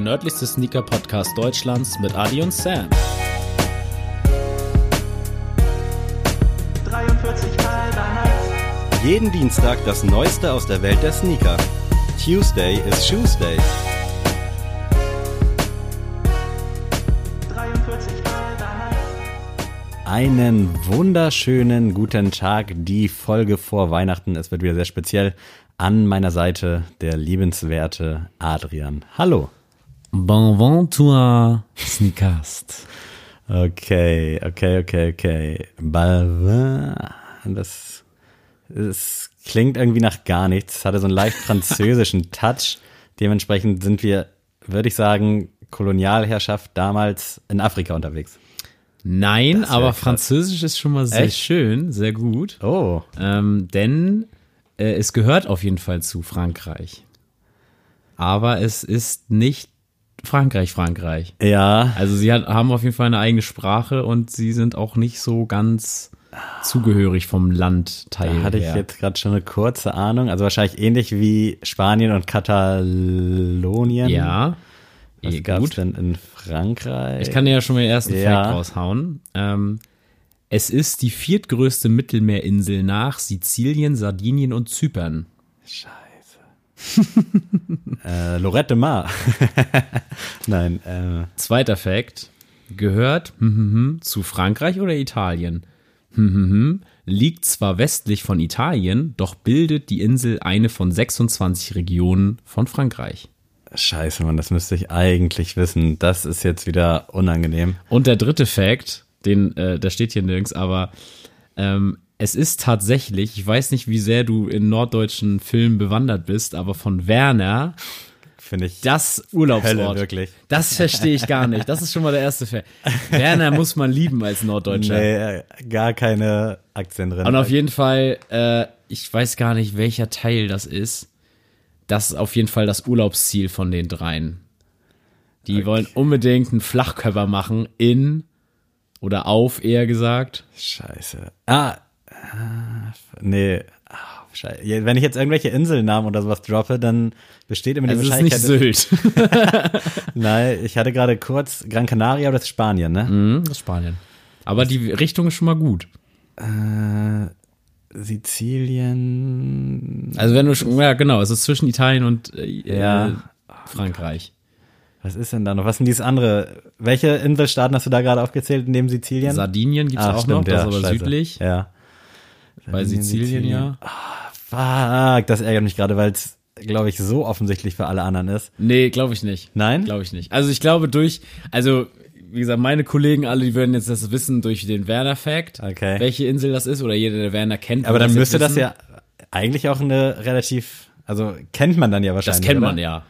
der nördlichste Sneaker-Podcast Deutschlands mit Adi und Sam. 43 halber Nights. Jeden Dienstag das Neueste aus der Welt der Sneaker. Tuesday is Shoes Day. 43 halber Nights. Einen wunderschönen guten Tag. Die Folge vor Weihnachten. Es wird wieder sehr speziell. An meiner Seite der liebenswerte Adrian. Hallo. Bon venture, Sneakast. Okay, okay, okay, okay. Balvin. Das, das klingt irgendwie nach gar nichts. Es hatte so einen leicht französischen Touch. Dementsprechend sind wir, würde ich sagen, Kolonialherrschaft damals in Afrika unterwegs. Nein, aber krass. Französisch ist schon mal sehr Echt? schön, sehr gut. Oh, Ähm, denn äh, es gehört auf jeden Fall zu Frankreich. Aber es ist nicht Frankreich, Frankreich. ja. Also sie hat, haben auf jeden Fall eine eigene Sprache und sie sind auch nicht so ganz zugehörig vom Landteil Da hatte ich her. jetzt gerade schon eine kurze Ahnung. Also wahrscheinlich ähnlich wie Spanien und Katalonien. ja, Was eh, gab's gut. denn in Frankreich? Ich kann dir ja schon mal den ersten Ja. Fact raushauen. Ähm, es ist die viertgrößte Mittelmeerinsel nach Sizilien, Sardinien und Zypern. äh, Lorette Mar. Nein, äh, Zweiter Fact. Gehört hm, hm, hm, zu Frankreich oder Italien? Hm, liegt zwar westlich von Italien, doch bildet die Insel eine von 26 Regionen von Frankreich. scheiße, Mann, das müsste ich eigentlich wissen. Das ist jetzt wieder unangenehm. Und der dritte Fact, den, äh, der steht hier nirgends, aber ähm, es ist tatsächlich, ich weiß nicht, wie sehr du in norddeutschen Filmen bewandert bist, aber von Werner Finde ich. das Urlaubsort. Hölle, wirklich. Das verstehe ich gar nicht. Das ist schon mal der erste Fact. Werner muss man lieben als Norddeutscher. Nee, gar keine Aktien drin. Und auf jeden Fall, äh, ich weiß gar nicht, welcher Teil das ist. Das ist auf jeden Fall das Urlaubsziel von den dreien. Die wollen unbedingt einen Flachkörper machen in oder auf, eher gesagt. Scheiße. Ah, nee. Ja, Wenn ich jetzt irgendwelche Inselnamen oder sowas droppe, dann besteht immer die Also es ist nicht Wahrscheinlichkeit. Sylt. Nein, ich hatte gerade kurz Gran Canaria oder das ist Spanien, ne? Hm, das ist Spanien. Aber die Richtung ist schon mal gut. Äh, Sizilien. Also wenn du schon, ja genau, es ist zwischen Italien und äh, Ja. äh, Frankreich. Was ist denn da noch? Was sind dieses andere? Welche Inselstaaten hast du da gerade aufgezählt neben Sizilien? Sardinien gibt's Ah, auch stimmt, noch, das ja, ist aber scheiße. südlich. Ja. Bei Sizilien, ja. Fuck, das ärgert mich gerade, weil es, glaube ich, so offensichtlich für alle anderen ist. Nee, glaube ich nicht. Nein? Glaube ich nicht. Also ich glaube durch, also wie gesagt, meine Kollegen alle, die würden jetzt das wissen durch den Werner-Fact, Okay. welche Insel das ist oder jeder, der Werner kennt. Aber dann jetzt müsste das ja eigentlich auch eine relativ, also kennt man dann ja Das wahrscheinlich. kennt oder? man ja.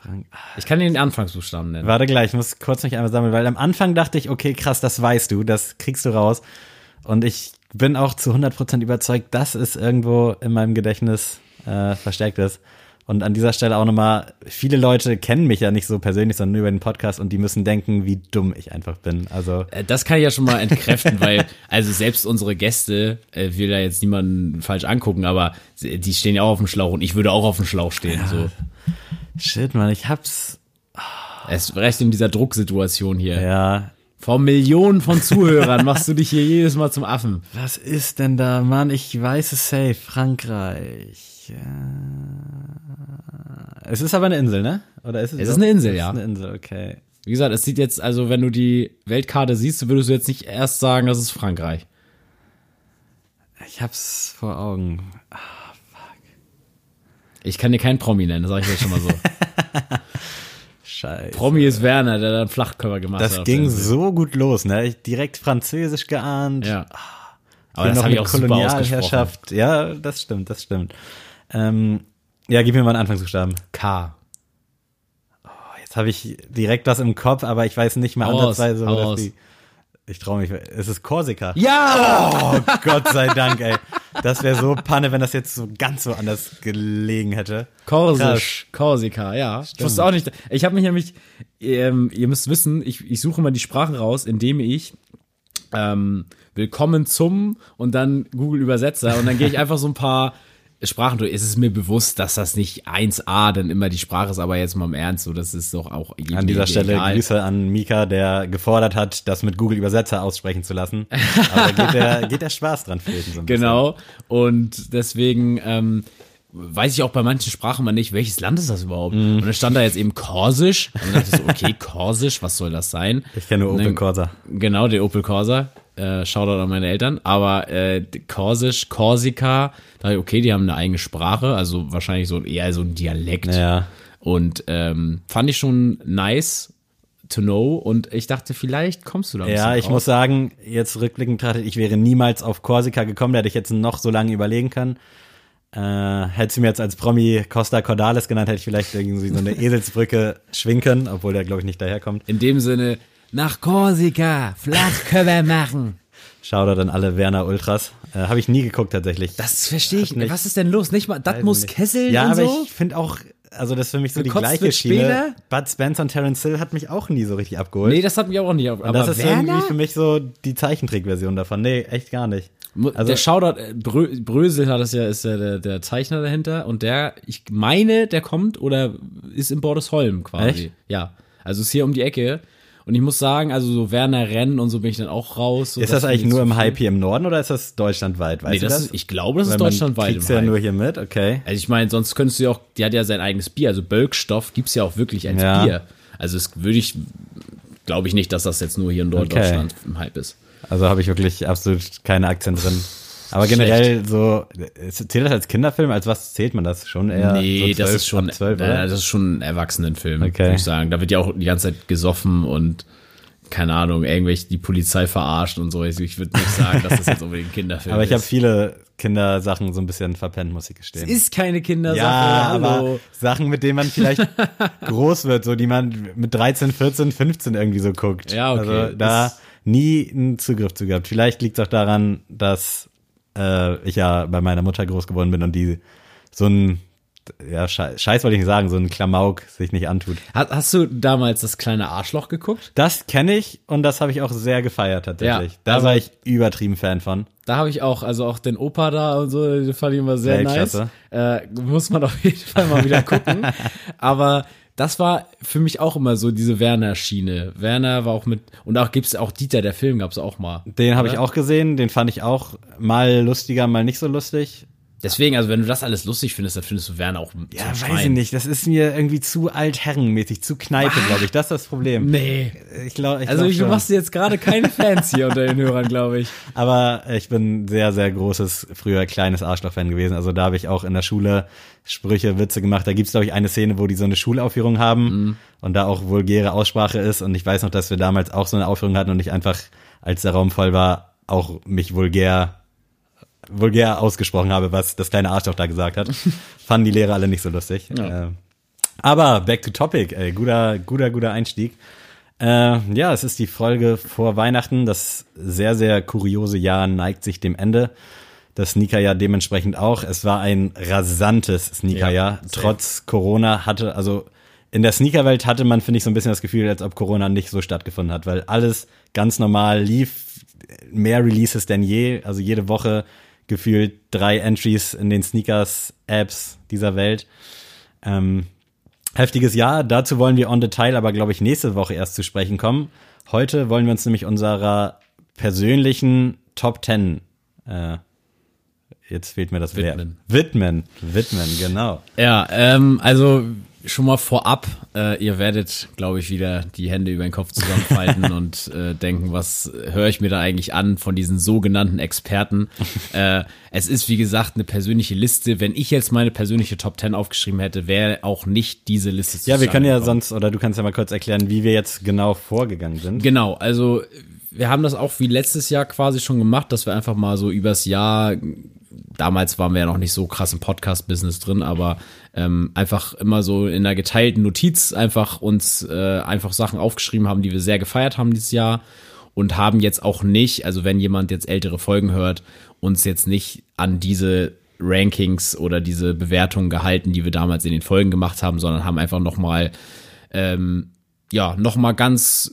Frank- Ich kann den Anfangsbuchstaben nennen. Warte gleich, ich muss kurz mich einmal sammeln, weil am Anfang dachte ich, okay, krass, das weißt du, das kriegst du raus. Und ich bin auch zu 100% überzeugt, dass es irgendwo in meinem Gedächtnis äh, versteckt ist. Und an dieser Stelle auch nochmal, viele Leute kennen mich ja nicht so persönlich, sondern nur über den Podcast und die müssen denken, wie dumm ich einfach bin. Also, Äh, Das kann ich ja schon mal entkräften, weil, also selbst unsere Gäste, äh, will da jetzt niemanden falsch angucken, aber die stehen ja auch auf dem Schlauch und ich würde auch auf dem Schlauch stehen. So. shit, man, ich hab's, Es recht in dieser Drucksituation hier. ja. Vor Millionen von Zuhörern machst du dich hier jedes Mal zum Affen. Was ist denn da, Mann? Ich weiß es safe. Frankreich. Es ist aber eine Insel, ne? Oder ist es? Es ist eine Insel, es ja. Ist eine Insel, okay. Wie gesagt, es sieht jetzt, also wenn du die Weltkarte siehst, würdest du jetzt nicht erst sagen, das ist Frankreich. Ich hab's vor Augen. Ich kann dir keinen Promi nennen, sag ich jetzt schon mal so. Scheiße. Promi ist Werner, der dann Flachkörper gemacht hat. Das ging so gut los, ne? Ich direkt Französisch geahnt. Ja. Aber Aber das noch habe ich auch. Kolonialherrschaft. Ja, das stimmt, das stimmt. Ähm, ja, gib mir mal einen Anfangsbuchstaben. K. Jetzt habe ich direkt was im Kopf, aber ich weiß nicht mal Hau raus, ansatzweise, wo das die. Ich traue mich. Es ist Korsika. Ja! Oh, Gott sei Dank, ey. Das wäre so Panne, wenn das jetzt so ganz so anders gelegen hätte. Korsisch, Korsika, ja. Ich wusste auch nicht. Ich habe mich nämlich, ähm, ihr müsst wissen, ich, ich suche immer die Sprachen raus, indem ich ähm, Willkommen zum und dann Google Übersetzer und dann gehe ich einfach so ein paar Sprachen. Es ist mir bewusst, dass das nicht 1a dann immer die Sprache ist, aber jetzt mal im Ernst, so das ist doch auch An dieser Stelle egal. Grüße an Mika, der gefordert hat, das mit Google Übersetzer aussprechen zu lassen. Aber geht der, geht der Spaß dran flöten. So ein bisschen. Genau. Und deswegen ähm, weiß ich auch bei manchen Sprachen mal nicht, welches Land ist das überhaupt? Mhm. Und dann stand da jetzt eben Korsisch. Und dann dachte ich so, okay, Korsisch, was soll das sein? Ich kenne nur Opel Corsa. Genau, der Opel Corsa. Äh, Shoutout an meine Eltern. Aber äh, Korsisch, Korsika, da dachte ich, okay, die haben eine eigene Sprache, also wahrscheinlich so eher so ein Dialekt. Ja. Und ähm, fand ich schon nice to know. Und ich dachte, vielleicht kommst du da Ja, ich drauf. muss sagen, jetzt rückblickend betrachtet, ich wäre niemals auf Korsika gekommen, da hätte ich jetzt noch so lange überlegen können. Äh, hättest du mir jetzt als Promi Costa Cordalis genannt, hätte ich vielleicht irgendwie so eine Eselsbrücke schwingen können, obwohl der, glaube ich, nicht daherkommt. In dem Sinne, nach Korsika, Flachkörper machen. Shoutout an alle Werner Ultras. Äh, Habe ich nie geguckt tatsächlich. Das verstehe ich nicht. Was ist denn los? Nicht mal, das Weiß muss nicht. Kesseln Ja, und aber so? ich finde auch, also das ist für mich so die gleiche Schiene. später? Bud Spencer und Terence Hill hat mich auch nie so richtig abgeholt. Nee, das hat mich auch nicht und Aber das ist Werner? irgendwie für mich so die Zeichentrickversion davon. Nee, echt gar nicht. Also- der Shoutout, äh, Brö Brösel hat das ja, ist ja der, der Zeichner dahinter und der, ich meine, der kommt oder ist in Bordesholm quasi. Echt? Ja. Also ist hier um die Ecke. Und ich muss sagen, also so Werner Rennen und so bin ich dann auch raus. So, Ist das eigentlich ich nur im. Hype hier im Norden oder ist das deutschlandweit? Weißt Nee, du das das? ist, ich glaube, das ist Weil man deutschlandweit kriegt's im ja nur hier mit, okay. Also ich meine, sonst könntest du ja auch, die hat ja sein eigenes Bier, also Bölkstoff gibt's ja auch wirklich als Ja. Bier. Also es würde ich, glaube ich nicht, dass das jetzt nur hier in Deutschland im Hype ist. Also habe ich wirklich absolut keine Aktien drin. Aber generell so, zählt das als Kinderfilm? Als was zählt man das? Schon eher nee, so 12, das ist schon, ab 12, äh, das ist schon ein Erwachsenenfilm, Okay. würde ich sagen. Da wird ja auch die ganze Zeit gesoffen und keine Ahnung, irgendwelche die Polizei verarscht und so. Also Ich würde nicht sagen, dass das jetzt unbedingt ein Kinderfilm Aber ich habe ist. viele Kindersachen so ein bisschen verpennt, muss ich gestehen. ist keine Kindersache. ja, aber Sachen, mit denen man vielleicht groß wird, so die man mit 13, 14, 15 irgendwie so guckt. Ja, okay. Also da Ist- nie einen Zugriff zu gehabt. Vielleicht liegt es auch daran, dass äh, ich ja bei meiner Mutter groß geworden bin und die so ein ja, Scheiß, Scheiß wollte ich nicht sagen, so ein Klamauk sich nicht antut. Hast, hast du damals das kleine Arschloch geguckt? Das kenne ich und das habe ich auch sehr gefeiert tatsächlich. Ja, da also- war ich übertrieben Fan von. Da habe ich auch, also auch den Opa da und so, den fand ich immer sehr Weltklasse. nice. Äh, muss man auf jeden Fall mal wieder gucken. Aber das war für mich auch immer so diese Werner-Schiene. Werner war auch mit, und auch gibt's auch Dieter, der Film gab's auch mal. Den habe ich Oder? auch gesehen, den fand ich auch mal lustiger, mal nicht so lustig. Deswegen, also wenn du das alles lustig findest, dann findest du Werner auch Ja, weiß ich nicht. Das ist mir irgendwie zu altherrenmäßig, zu Kneipe, glaube ich. Das ist das Problem. Nee. Ich glaube, ich Also glaub du machst jetzt gerade keine Fans hier unter den Hörern, glaube ich. Aber ich bin sehr, sehr großes, früher kleines Arschloch-Fan gewesen. Also da habe ich auch in der Schule Sprüche, Witze gemacht. Da gibt's glaub glaube ich, eine Szene, wo die so eine Schulaufführung haben und da auch vulgäre Aussprache ist. Und ich weiß noch, dass wir damals auch so eine Aufführung hatten und ich einfach, als der Raum voll war, auch mich vulgär vulgär ausgesprochen habe, was das kleine Arschloch da gesagt hat. Fanden die Lehrer alle nicht so lustig. Ja. Äh, aber back to topic, ey, guter, guter, guter Einstieg. Äh, ja, es ist die Folge vor Weihnachten. Das sehr, sehr kuriose Jahr neigt sich dem Ende. Das Sneakerjahr dementsprechend auch. Es war ein rasantes Sneakerjahr. Ja. Trotz Corona hatte, also in der Sneakerwelt hatte man, finde ich, so ein bisschen das Gefühl, als ob Corona nicht so stattgefunden hat, weil alles ganz normal lief. Mehr Releases denn je. Also jede Woche gefühlt drei Entries in den Sneakers-Apps dieser Welt. Ähm, heftiges Jahr. Dazu wollen wir on Detail aber, glaube ich, nächste Woche erst zu sprechen kommen. Heute wollen wir uns nämlich unserer persönlichen Top 10 äh, jetzt fehlt mir das. Widmen. Widmen. Widmen, genau. Ja, ähm, also schon mal vorab, äh, ihr werdet, glaube ich, wieder die Hände über den Kopf zusammenfalten und äh, denken, was höre ich mir da eigentlich an von diesen sogenannten Experten. äh, es ist, wie gesagt, eine persönliche Liste. Wenn ich jetzt meine persönliche Top 10 aufgeschrieben hätte, wäre auch nicht diese Liste Ja, wir können ja sonst, oder du kannst ja mal kurz erklären, wie wir jetzt genau vorgegangen sind. Genau, also wir haben das auch wie letztes Jahr quasi schon gemacht, dass wir einfach mal so übers Jahr, damals waren wir ja noch nicht so krass im Podcast-Business drin, aber ähm, einfach immer so in einer geteilten Notiz einfach uns äh, einfach Sachen aufgeschrieben haben, die wir sehr gefeiert haben dieses Jahr. und haben jetzt auch nicht, also wenn jemand jetzt ältere Folgen hört, uns jetzt nicht an diese Rankings oder diese Bewertungen gehalten, die wir damals in den Folgen gemacht haben, sondern haben einfach nochmal, ähm, ja, nochmal ganz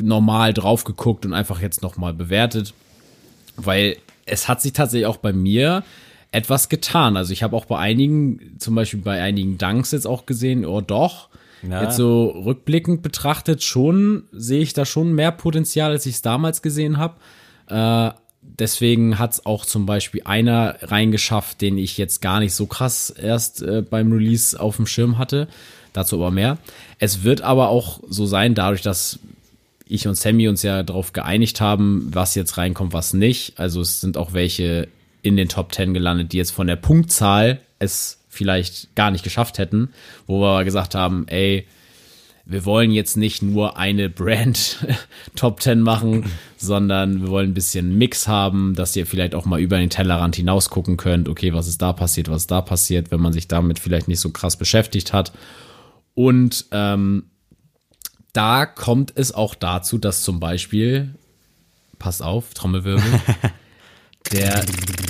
normal drauf geguckt und einfach jetzt nochmal bewertet, weil es hat sich tatsächlich auch bei mir etwas getan. Also ich habe auch bei einigen, zum Beispiel bei einigen Dunks jetzt auch gesehen, oh doch, Ja. jetzt so rückblickend betrachtet schon, sehe ich da schon mehr Potenzial, als ich es damals gesehen habe. Äh, deswegen hat es auch zum Beispiel einer reingeschafft, den ich jetzt gar nicht so krass erst äh, beim Release auf dem Schirm hatte. Dazu aber mehr. Es wird aber auch so sein, dadurch, dass ich und Sammy uns ja darauf geeinigt haben, was jetzt reinkommt, was nicht. Also es sind auch welche in den Top 10 gelandet, die jetzt von der Punktzahl es vielleicht gar nicht geschafft hätten, wo wir aber gesagt haben, ey, wir wollen jetzt nicht nur eine Brand Top 10 machen, sondern wir wollen ein bisschen Mix haben, dass ihr vielleicht auch mal über den Tellerrand hinaus gucken könnt, okay, was ist da passiert, was ist da passiert, wenn man sich damit vielleicht nicht so krass beschäftigt hat. Und ähm, da kommt es auch dazu, dass zum Beispiel, pass auf, Trommelwirbel, der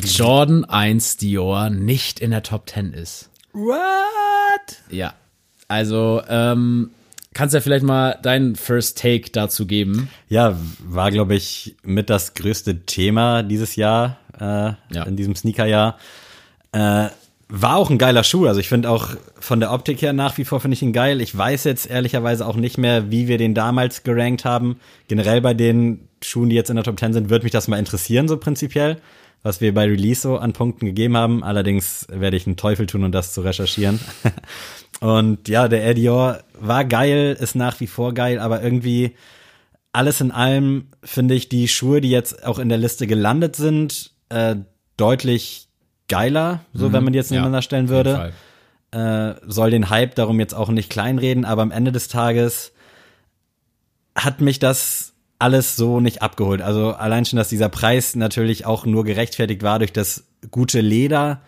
Jordan 1 Dior nicht in der Top 10 ist. What? Ja, also ähm, kannst ja vielleicht mal deinen First Take dazu geben. Ja, war, glaube ich, mit das größte Thema dieses Jahr, äh, Ja. in diesem Sneakerjahr. Äh, war auch ein geiler Schuh. Also ich finde auch von der Optik her nach wie vor finde ich ihn geil. Ich weiß jetzt ehrlicherweise auch nicht mehr, wie wir den damals gerankt haben. Generell bei den Schuhen, die jetzt in der Top 10 sind, würde mich das mal interessieren, so prinzipiell, was wir bei Release so an Punkten gegeben haben. Allerdings werde ich einen Teufel tun, um das zu recherchieren. Und ja, der Air Dior war geil, ist nach wie vor geil, aber irgendwie alles in allem finde ich die Schuhe, die jetzt auch in der Liste gelandet sind, äh, deutlich geiler, so wenn man die jetzt Ja, nebeneinander stellen auf jeden würde. Äh, soll den Hype darum jetzt auch nicht kleinreden, aber am Ende des Tages hat mich das alles so nicht abgeholt. Also allein schon, dass dieser Preis natürlich auch nur gerechtfertigt war durch das gute Leder.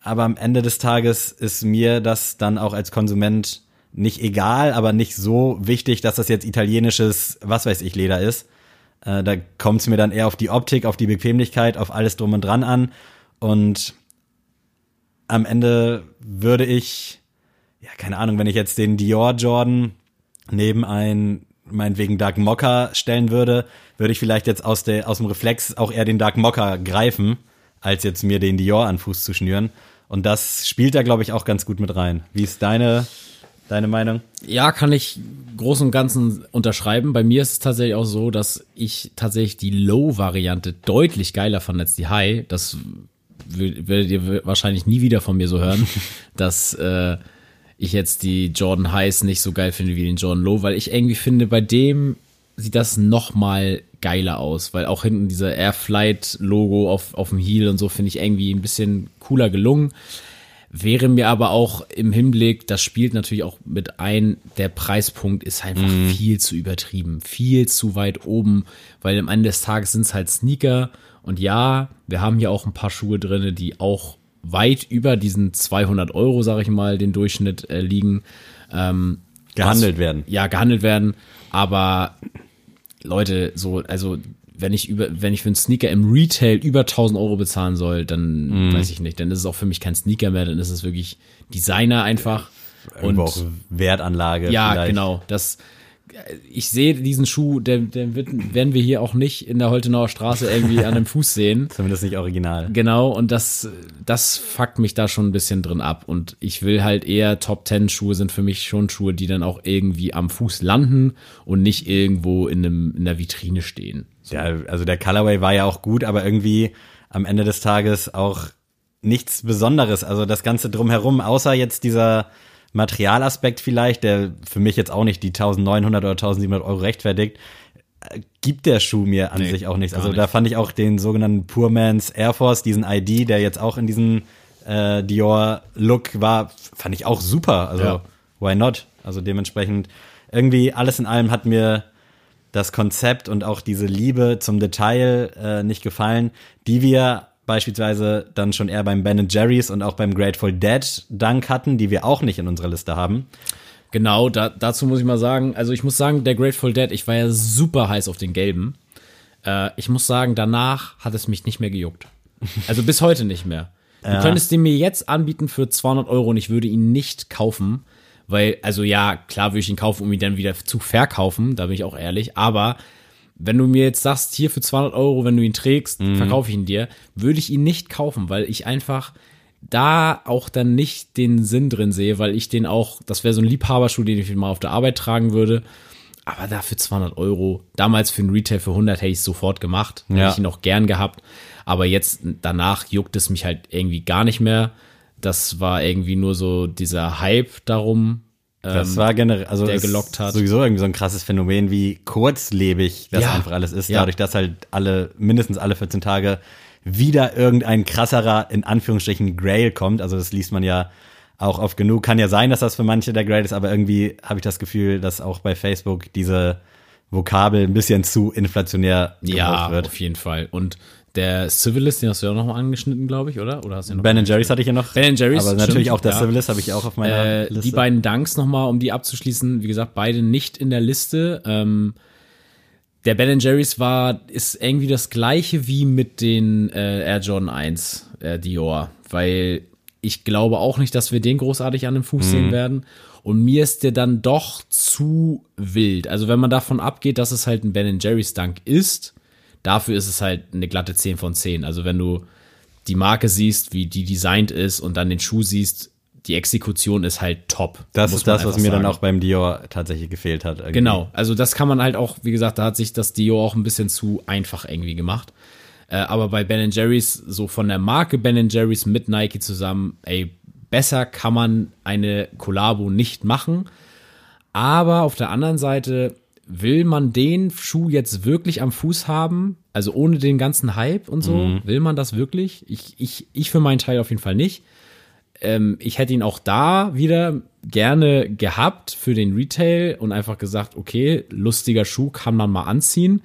Aber am Ende des Tages ist mir das dann auch als Konsument nicht egal, aber nicht so wichtig, dass das jetzt italienisches, was weiß ich, Leder ist. Äh, da kommt es mir dann eher auf die Optik, auf die Bequemlichkeit, auf alles drum und dran an. Und am Ende würde ich, ja, keine Ahnung, wenn ich jetzt den Dior Jordan neben ein, meinetwegen Dark Mocha stellen würde, würde ich vielleicht jetzt aus, der, aus dem Reflex auch eher den Dark Mocha greifen, als jetzt mir den Dior an Fuß zu schnüren. Und das spielt da, glaube ich, auch ganz gut mit rein. Wie ist deine, deine Meinung? Ja, kann ich groß und ganzen unterschreiben. Bei mir ist es tatsächlich auch so, dass ich tatsächlich die Low-Variante deutlich geiler fand als die High. Das werdet ihr wahrscheinlich nie wieder von mir so hören, dass äh, ich jetzt die Jordan Highs nicht so geil finde wie den Jordan Low, weil ich irgendwie finde, bei dem sieht das noch mal geiler aus, weil auch hinten dieser Airflight-Logo auf, auf dem Heel und so finde ich irgendwie ein bisschen cooler gelungen. Wäre mir aber auch im Hinblick, das spielt natürlich auch mit ein, der Preispunkt ist einfach viel zu übertrieben, viel zu weit oben, weil am Ende des Tages sind es halt Sneaker und ja, wir haben hier auch ein paar Schuhe drinne, die auch weit über diesen 200 Euro, sag ich mal, den Durchschnitt äh, liegen. Ähm, Gehandelt was- werden. Ja, gehandelt werden, aber Leute, so, also wenn ich über, wenn ich für einen Sneaker im Retail über 1000 Euro bezahlen soll, dann weiß ich nicht, dann ist es auch für mich kein Sneaker mehr, dann ist es wirklich Designer einfach. Irgendwo auch Wertanlage. ja, vielleicht. genau. Das, ich sehe diesen Schuh, den, den wird, werden wir hier auch nicht in der Holtenauer Straße irgendwie an dem Fuß sehen. Zumindest nicht original. Genau, und das, das fuckt mich da schon ein bisschen drin ab. Und ich will halt eher Top Ten Schuhe sind für mich schon Schuhe, die dann auch irgendwie am Fuß landen und nicht irgendwo in einem, in der Vitrine stehen. Ja, also der Colorway war ja auch gut, aber irgendwie am Ende des Tages auch nichts Besonderes. Also das Ganze drumherum, außer jetzt dieser Materialaspekt vielleicht, der für mich jetzt auch nicht die 1900 oder 1700 Euro rechtfertigt, äh, gibt der Schuh mir an Nee, sich auch nichts. Also da nicht. fand ich auch den sogenannten Poor Man's Air Force, diesen ID, der jetzt auch in diesem äh, Dior-Look war, fand ich auch super. Also Ja. why not? Also dementsprechend irgendwie alles in allem hat mir das Konzept und auch diese Liebe zum Detail äh, nicht gefallen, die wir beispielsweise dann schon eher beim Ben Jerry's und auch beim Grateful Dead Dunk hatten, die wir auch nicht in unserer Liste haben. Genau, da, dazu muss ich mal sagen, also ich muss sagen, der Grateful Dead, ich war ja super heiß auf den gelben. Äh, ich muss sagen, danach hat es mich nicht mehr gejuckt. Also bis heute nicht mehr. Du Ja. könntest den mir jetzt anbieten für 200 Euro und ich würde ihn nicht kaufen, weil, also ja, klar würde ich ihn kaufen, um ihn dann wieder zu verkaufen, da bin ich auch ehrlich, aber wenn du mir jetzt sagst, hier für 200 Euro, wenn du ihn trägst, Mhm. verkaufe ich ihn dir, würde ich ihn nicht kaufen, weil ich einfach da auch dann nicht den Sinn drin sehe, weil ich den auch, das wäre so ein Liebhaberschuh, den ich mal auf der Arbeit tragen würde. Aber da für 200 Euro, damals für einen Retail für 100 hätte ich es sofort gemacht, hätte Ja. ich ihn auch gern gehabt. Aber jetzt danach juckt es mich halt irgendwie gar nicht mehr. Das war irgendwie nur so dieser Hype darum. Das war generell, also der gelockt hat. sowieso irgendwie so ein krasses Phänomen, wie kurzlebig das Ja. einfach alles ist, Ja. dadurch, dass halt alle, mindestens alle 14 Tage wieder irgendein krasserer, in Anführungsstrichen, Grail kommt. Also das liest man ja auch oft genug. Kann ja sein, dass das für manche der Grail ist, aber irgendwie habe ich das Gefühl, dass auch bei Facebook diese Vokabel ein bisschen zu inflationär Ja, wird. auf jeden Fall. Und der Civilist, den hast du ja auch noch mal angeschnitten, glaube ich, oder? Oder hast du noch Ben Jerry's hatte ich ja noch. Ben Jerry's, Aber natürlich stimmt, auch der ja. Civilist habe ich auch auf meiner Äh, Liste. die beiden Dunks nochmal, um die abzuschließen, wie gesagt, beide nicht in der Liste. Ähm, der Ben Jerry's war, ist irgendwie das gleiche wie mit den äh, Air Jordan 1 äh, Dior, weil ich glaube auch nicht, dass wir den großartig an dem Fuß Mhm. sehen werden. Und mir ist der dann doch zu wild. Also wenn man davon abgeht, dass es halt ein Ben Jerry's Dunk ist, dafür ist es halt eine glatte 10 von 10. Also wenn du die Marke siehst, wie die designt ist und dann den Schuh siehst, die Exekution ist halt top. das ist das, was mir dann sagen. auch beim Dior tatsächlich gefehlt hat. irgendwie. Genau, also das kann man halt auch, wie gesagt, da hat sich das Dio auch ein bisschen zu einfach irgendwie gemacht. Äh, aber bei Ben Jerry's, so von der Marke Ben Jerry's mit Nike zusammen, ey, besser kann man eine Kollabo nicht machen. Aber auf der anderen Seite will man den Schuh jetzt wirklich am Fuß haben, also ohne den ganzen Hype und so, will man das wirklich? Ich, ich, ich für meinen Teil auf jeden Fall nicht. Ähm, ich hätte ihn auch da wieder gerne gehabt für den Retail und einfach gesagt, okay, lustiger Schuh kann man mal anziehen.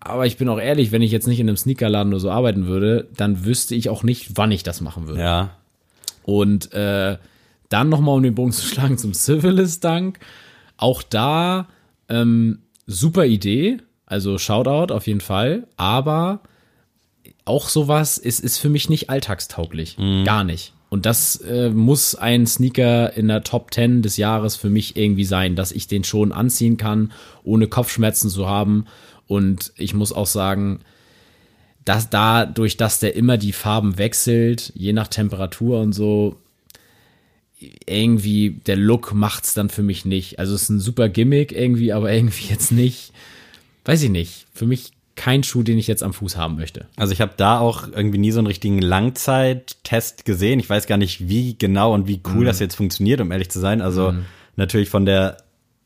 Aber ich bin auch ehrlich, wenn ich jetzt nicht in einem Sneakerladen nur so arbeiten würde, dann wüsste ich auch nicht, wann ich das machen würde. Ja, Und äh, dann nochmal, um den Bogen zu schlagen zum Civilist Dank. Auch da ähm, super Idee, also Shoutout auf jeden Fall, aber auch sowas ist, ist für mich nicht alltagstauglich. Gar nicht. Und das äh, muss ein Sneaker in der Top 10 des Jahres für mich irgendwie sein, dass ich den schon anziehen kann, ohne Kopfschmerzen zu haben. Und ich muss auch sagen, dass dadurch, dass der immer die Farben wechselt, je nach Temperatur und so, irgendwie der Look macht's dann für mich nicht. Also es ist ein super Gimmick irgendwie, aber irgendwie jetzt nicht. Weiß ich nicht. Für mich kein Schuh, den ich jetzt am Fuß haben möchte. Also ich habe da auch irgendwie nie so einen richtigen Langzeittest gesehen. Ich weiß gar nicht, wie genau und wie cool das jetzt funktioniert, um ehrlich zu sein. Also natürlich von der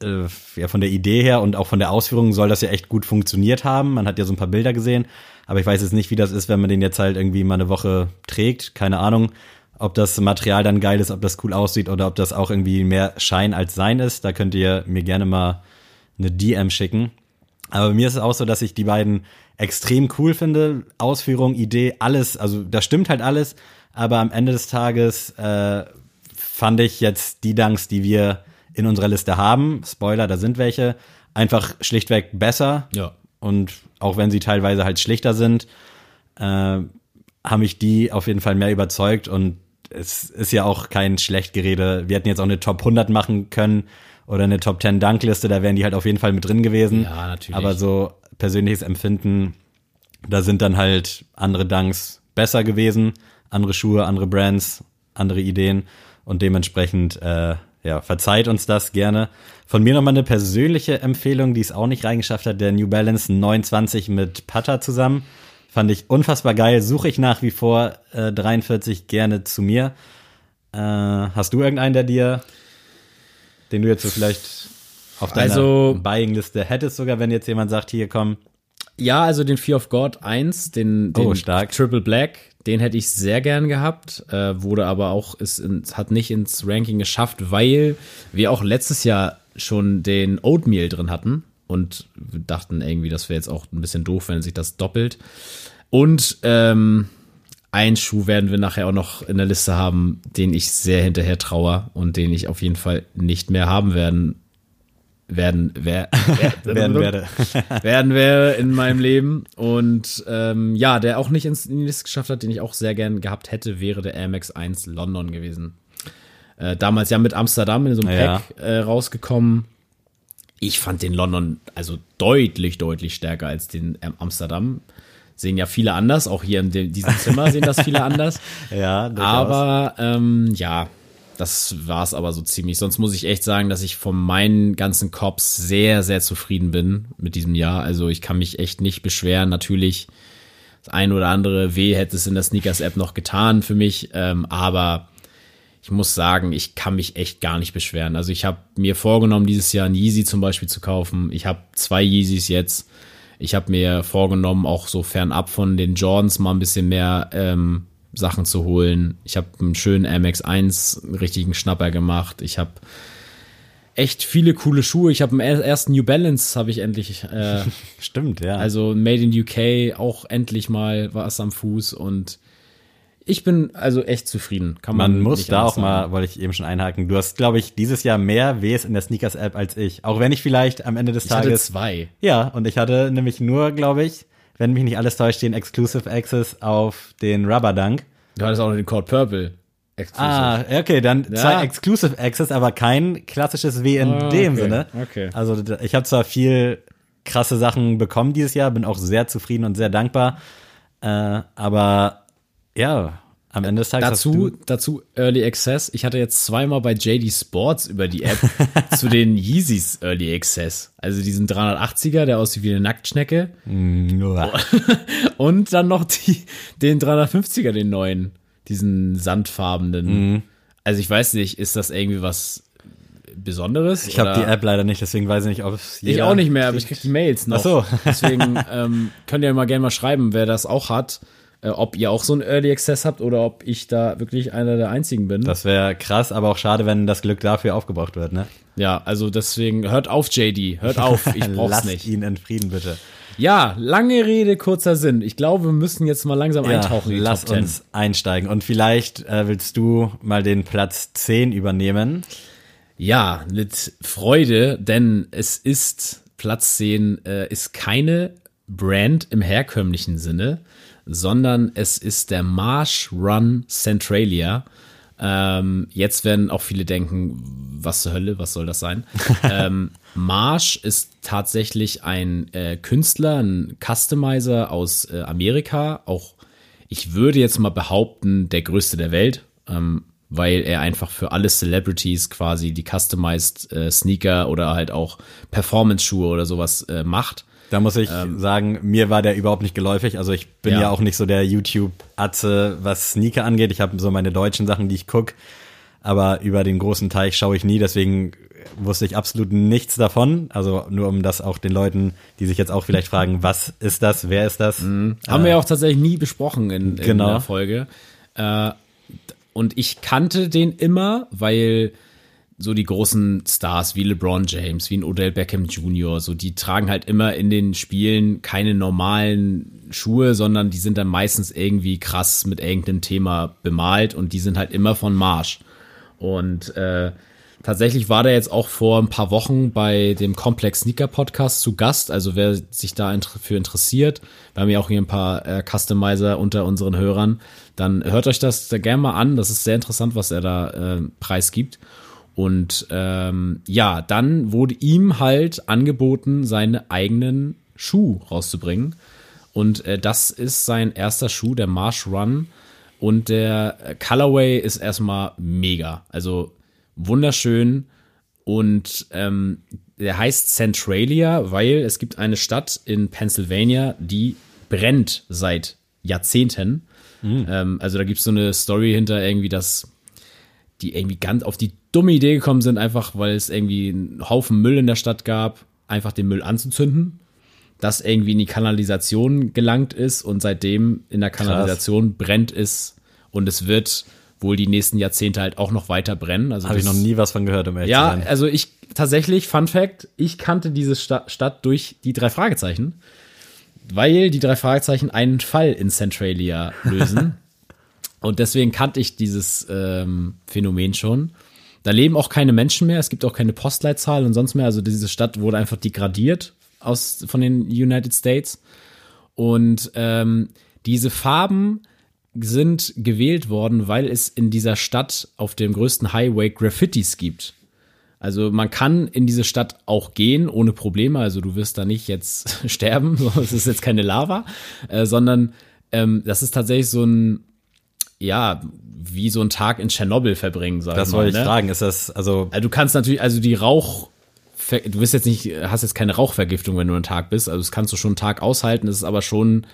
äh, ja von der Idee her und auch von der Ausführung soll das ja echt gut funktioniert haben. Man hat ja so ein paar Bilder gesehen, aber ich weiß jetzt nicht, wie das ist, wenn man den jetzt halt irgendwie mal eine Woche trägt. Keine Ahnung, ob das Material dann geil ist, ob das cool aussieht oder ob das auch irgendwie mehr Schein als Sein ist. Da könnt ihr mir gerne mal eine DM schicken. Aber mir ist es auch so, dass ich die beiden extrem cool finde. Ausführung, Idee, alles, also da stimmt halt alles. Aber am Ende des Tages äh, fand ich jetzt die Dunks, die wir in unserer Liste haben, Spoiler, da sind welche, einfach schlichtweg besser. Ja. Und auch wenn sie teilweise halt schlichter sind, äh, haben mich die auf jeden Fall mehr überzeugt. Und es ist ja auch kein Schlechtgerede. Wir hätten jetzt auch eine Top 100 machen können oder eine Top 10 Dankliste, da wären die halt auf jeden Fall mit drin gewesen. Ja, natürlich. Aber so persönliches Empfinden, da sind dann halt andere Dunks besser gewesen, andere Schuhe, andere Brands, andere Ideen und dementsprechend äh, ja, verzeiht uns das gerne. Von mir nochmal eine persönliche Empfehlung, die es auch nicht reingeschafft hat, der New Balance 29 mit Pata zusammen. Fand ich unfassbar geil, suche ich nach wie vor äh, 43 gerne zu mir. Äh, hast du irgendeinen, der dir, den du jetzt so vielleicht auf deiner Also- Buying-Liste hättest, sogar wenn jetzt jemand sagt, hier komm, Ja, also den Fear of God 1, den, den Oh, stark. Triple Black, den hätte ich sehr gern gehabt, äh, wurde aber auch, ist ins, hat nicht ins Ranking geschafft, weil wir auch letztes Jahr schon den Oatmeal drin hatten und wir dachten irgendwie, das wäre jetzt auch ein bisschen doof, wenn sich das doppelt. Und ähm, einen Schuh werden wir nachher auch noch in der Liste haben, den ich sehr hinterher traue und den ich auf jeden Fall nicht mehr haben werden. Werden, wer, wer, Werden werde. werden wir in meinem Leben. Und ähm, ja, der auch nicht ins in die Liste geschafft hat, den ich auch sehr gern gehabt hätte, wäre der Air Max 1 London gewesen. Äh, damals ja mit Amsterdam in so einem Ja. Pack äh, rausgekommen. Ich fand den London also deutlich, deutlich stärker als den ähm, Amsterdam. Sehen ja viele anders, auch hier in diesem Zimmer sehen das viele anders. Ja, durchaus. Aber ähm, ja, das war's aber so ziemlich. Sonst muss ich echt sagen, dass ich von meinen ganzen Cops sehr, sehr zufrieden bin mit diesem Jahr. Also ich kann mich echt nicht beschweren. Natürlich, das ein oder andere weh hätte es in der Sneakers-App noch getan für mich. Ähm, aber ich muss sagen, ich kann mich echt gar nicht beschweren. Also ich habe mir vorgenommen, dieses Jahr ein Yeezy zum Beispiel zu kaufen. Ich habe zwei Yeezys jetzt. Ich habe mir vorgenommen, auch so fernab von den Jordans mal ein bisschen mehr ähm, Sachen zu holen. Ich habe einen schönen MX1, einen richtigen Schnapper gemacht. Ich habe echt viele coole Schuhe. Ich habe einen er- ersten New Balance, habe ich endlich. Äh, Stimmt, ja. also Made in UK auch endlich mal was am Fuß und ich bin also echt zufrieden. Kann man, Man muss nicht da auch mal, sagen. wollte ich eben schon einhaken. Du hast, glaube ich, dieses Jahr mehr Ws in der Sneakers-App als ich. Auch wenn ich vielleicht am Ende des Ich hatte Tages. zwei. Ja, und ich hatte nämlich nur, glaube ich, wenn mich nicht alles täuscht, den Exclusive Access auf den Rubber Dunk. Du hattest auch noch den Code Purple. Exclusive. Ah, okay, dann Ja. zwei Exclusive Access, aber kein klassisches W in Ah, dem okay, Sinne. okay. Also ich habe zwar viel krasse Sachen bekommen dieses Jahr, bin auch sehr zufrieden und sehr dankbar. Äh, aber ja, am Ende des Tages Dazu, dazu Early Access. Ich hatte jetzt zweimal bei JD Sports über die App zu den Yeezys Early Access. Also diesen 380er, der aussieht wie eine Nacktschnecke. Uah. Und dann noch die, den 350er, den neuen. Diesen sandfarbenen. Mhm. Also ich weiß nicht, ist das irgendwie was Besonderes? ich habe die App leider nicht, deswegen weiß ich nicht, ob es Ich auch nicht mehr, aber ich krieg die Mails noch. Ach so. Deswegen ähm, könnt ihr mal gerne mal schreiben, wer das auch hat. Äh, ob ihr auch so einen Early Access habt oder ob ich da wirklich einer der einzigen bin. Das wäre krass, aber auch schade, wenn das Glück dafür aufgebraucht wird, ne? ja, also deswegen hört auf, JD. Hört auf, ich brauch's Lasst nicht. ihn in Frieden, bitte. Ja, lange Rede, kurzer Sinn. Ich glaube, wir müssen jetzt mal langsam eintauchen in die lass Top 10. uns einsteigen. Und vielleicht äh, willst du mal den Platz 10 übernehmen. Ja, mit Freude, denn es ist Platz 10 äh, ist keine Brand im herkömmlichen Sinne, sondern es ist der Marsh Run Centralia. Ähm, jetzt werden auch viele denken, was zur Hölle, was soll das sein? ähm, Marsh ist tatsächlich ein äh, Künstler, ein Customizer aus äh, Amerika, auch ich würde jetzt mal behaupten, der größte der Welt, ähm, weil er einfach für alle Celebrities quasi die customized äh, Sneaker oder halt auch Performance-Schuhe oder sowas äh, macht. Da muss ich sagen, mir war der überhaupt nicht geläufig. Also ich bin ja, Ähm. Ja. auch nicht so der YouTube-Atze, was Sneaker angeht. Ich habe so meine deutschen Sachen, die ich guck, aber über den großen Teich schaue ich nie. Deswegen wusste ich absolut nichts davon. Also nur um das auch den Leuten, die sich jetzt auch vielleicht fragen, was ist das, wer ist das? Haben wir ja auch tatsächlich nie besprochen in, in Genau. der Folge. Äh, und ich kannte den immer, weil so die großen Stars wie LeBron James, wie ein Odell Beckham Jr., so die tragen halt immer in den Spielen keine normalen Schuhe, sondern die sind dann meistens irgendwie krass mit irgendeinem Thema bemalt und die sind halt immer von Marsch. Und äh, tatsächlich war der jetzt auch vor ein paar Wochen bei dem Complex Sneaker Podcast zu Gast. Also wer sich da inter- für interessiert, wir haben ja auch hier ein paar äh, Customizer unter unseren Hörern, dann hört euch das da gerne mal an. Das ist sehr interessant, was er da äh, preisgibt. Und ähm, ja, dann wurde ihm halt angeboten, seine eigenen Schuh rauszubringen. Und äh, das ist sein erster Schuh, der Marsh Run. Und der äh, Colorway ist erstmal mega. Also wunderschön. Und ähm, der heißt Centralia, weil es gibt eine Stadt in Pennsylvania, die brennt seit Jahrzehnten. Ähm, also da gibt es so eine Story hinter irgendwie, dass die irgendwie ganz auf die dumme Idee gekommen sind, einfach weil es irgendwie einen Haufen Müll in der Stadt gab, einfach den Müll anzuzünden, das irgendwie in die Kanalisation gelangt ist und seitdem in der Kanalisation brennt es und es wird wohl die nächsten Jahrzehnte halt auch noch weiter brennen. Also Habe ich noch nie was von gehört, um ehrlich ja, zu sein. also ich tatsächlich, Fun Fact, ich kannte diese Sta Stadt durch die drei Fragezeichen, weil die drei Fragezeichen einen Fall in Centralia lösen. Und deswegen kannte ich dieses ähm, Phänomen schon. Da leben auch keine Menschen mehr, es gibt auch keine Postleitzahl und sonst mehr. Also diese Stadt wurde einfach degradiert aus, von den United States. Und ähm, diese Farben sind gewählt worden, weil es in dieser Stadt auf dem größten Highway Graffitis gibt. Also man kann in diese Stadt auch gehen ohne Probleme. Also du wirst da nicht jetzt sterben, es ist jetzt keine Lava, äh, sondern ähm, das ist tatsächlich so ein, ja, wie so ein Tag in Tschernobyl verbringen, sag Das ich mal. wollte ich ne? fragen. Ist das, also, Also du kannst natürlich, also die Rauch, du bist jetzt nicht, hast jetzt keine Rauchvergiftung, wenn du einen Tag bist. Also das kannst du schon einen Tag aushalten. Das ist aber schon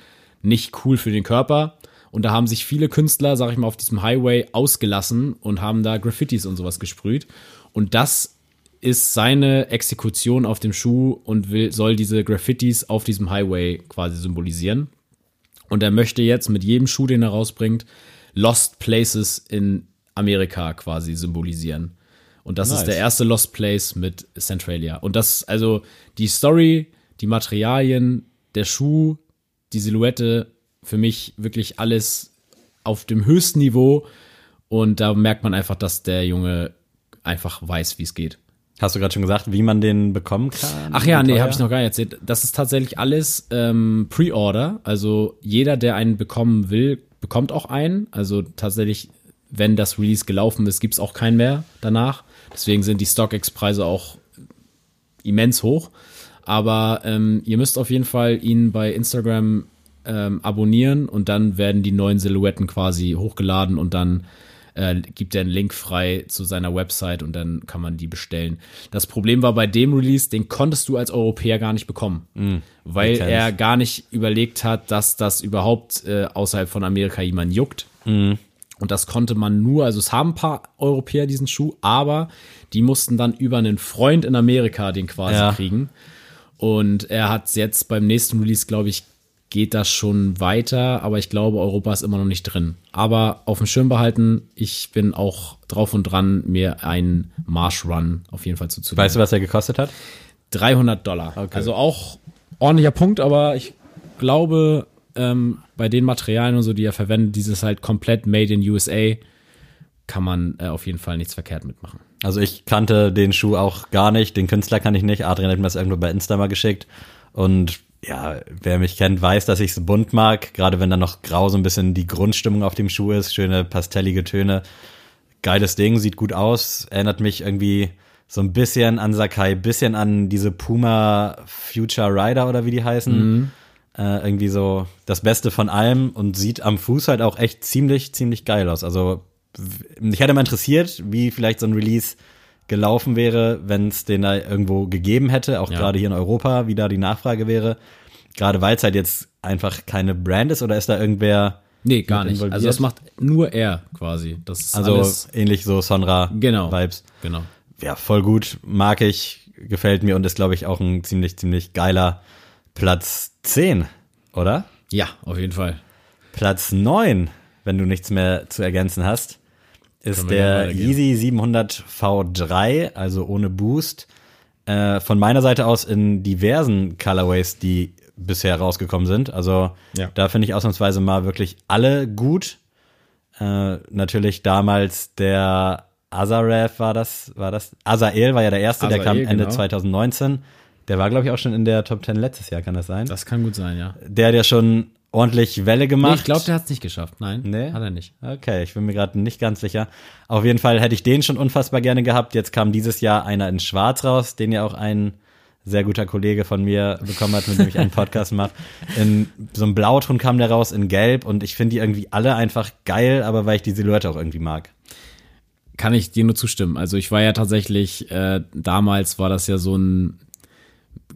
nicht cool für den Körper. Und da haben sich viele Künstler, sag ich mal, auf diesem Highway ausgelassen und haben da Graffitis und sowas gesprüht. Und das ist seine Exekution auf dem Schuh und will, soll diese Graffitis auf diesem Highway quasi symbolisieren. Und er möchte jetzt mit jedem Schuh, den er rausbringt, Lost Places in Amerika quasi symbolisieren. Und das Nice. ist der erste Lost Place mit Centralia. Und das, also die Story, die Materialien, der Schuh, die Silhouette, für mich wirklich alles auf dem höchsten Niveau. Und da merkt man einfach, dass der Junge einfach weiß, wie es geht. hast du gerade schon gesagt, wie man den bekommen kann? Ach ja, nee, habe ich noch gar nicht erzählt. Das ist tatsächlich alles ähm, Pre-Order. Also jeder, der einen bekommen will, bekommt auch einen. Also tatsächlich, wenn das Release gelaufen ist, gibt's auch keinen mehr danach. Deswegen sind die StockX-Preise auch immens hoch. Aber ähm, ihr müsst auf jeden Fall ihn bei Instagram ähm, abonnieren und dann werden die neuen Silhouetten quasi hochgeladen und dann äh, gibt er einen Link frei zu seiner Website und dann kann man die bestellen. Das Problem war bei dem Release, den konntest du als Europäer gar nicht bekommen, weil ich kenn's. er gar nicht überlegt hat, dass das überhaupt äh, außerhalb von Amerika jemand juckt. Und das konnte man nur, also es haben ein paar Europäer diesen Schuh, aber die mussten dann über einen Freund in Amerika den quasi Ja. kriegen. Und er hat jetzt beim nächsten Release, glaube ich, geht das schon weiter, aber ich glaube, Europa ist immer noch nicht drin. Aber auf dem Schirm behalten, ich bin auch drauf und dran, mir einen Marsh Run auf jeden Fall zuzulegen. Weißt du, was er gekostet hat? 300 Dollar. Okay. Also auch ordentlicher Punkt, aber ich glaube, ähm, bei den Materialien und so, die er verwendet, dieses halt komplett made in USA, kann man äh, auf jeden Fall nichts verkehrt mitmachen. Also ich kannte den Schuh auch gar nicht, den Künstler kann ich nicht. Adrian hat mir das irgendwo bei Insta mal geschickt. Und ja, wer mich kennt, weiß, dass ich es bunt mag. Gerade wenn da noch grau so ein bisschen die Grundstimmung auf dem Schuh ist. Schöne pastellige Töne. Geiles Ding, sieht gut aus. Erinnert mich irgendwie so ein bisschen an Sakai, bisschen an diese Puma Future Rider oder wie die heißen. Äh, irgendwie so das Beste von allem und sieht am Fuß halt auch echt ziemlich, ziemlich geil aus. Also mich hätte mal interessiert, wie vielleicht so ein Release gelaufen wäre, wenn es den da irgendwo gegeben hätte, auch Ja. gerade hier in Europa, wie da die Nachfrage wäre. Gerade weil es halt jetzt einfach keine Brand ist oder ist da irgendwer, Nee, gar nicht. involviert? Also das macht nur er quasi. Das ist also ähnlich so Sonra-Vibes. Genau. genau. Ja, voll gut, mag ich, gefällt mir und ist, glaube ich, auch ein ziemlich, ziemlich geiler Platz 10, oder? Ja, auf jeden Fall. Platz 9, wenn du nichts mehr zu ergänzen hast, ist der. Yeezy 700 V3, also ohne Boost. Äh, von meiner Seite aus in diversen Colorways, die bisher rausgekommen sind. Also Ja. da finde ich ausnahmsweise mal wirklich alle gut. Äh, natürlich damals der Azaref war das, war das? Azael war ja der erste, der kam Ende genau. 2019. Der war, glaube ich, auch schon in der Top 10 letztes Jahr, kann das sein? Das kann gut sein, ja. der hat ja schon ordentlich Welle Nee, gemacht. ich glaube, der hat es nicht geschafft. Nein, Nee? hat er nicht. Okay, ich bin mir gerade nicht ganz sicher. Auf jeden Fall hätte ich den schon unfassbar gerne gehabt. Jetzt kam dieses Jahr einer in Schwarz raus, den ja auch ein sehr guter Kollege von mir bekommen hat, mit dem ich einen Podcast mache. In so einem Blauton kam der raus, in Gelb und ich finde die irgendwie alle einfach geil, aber weil ich die Silhouette auch irgendwie mag. Kann ich dir nur zustimmen. Also ich war ja tatsächlich, äh, damals war das ja so ein,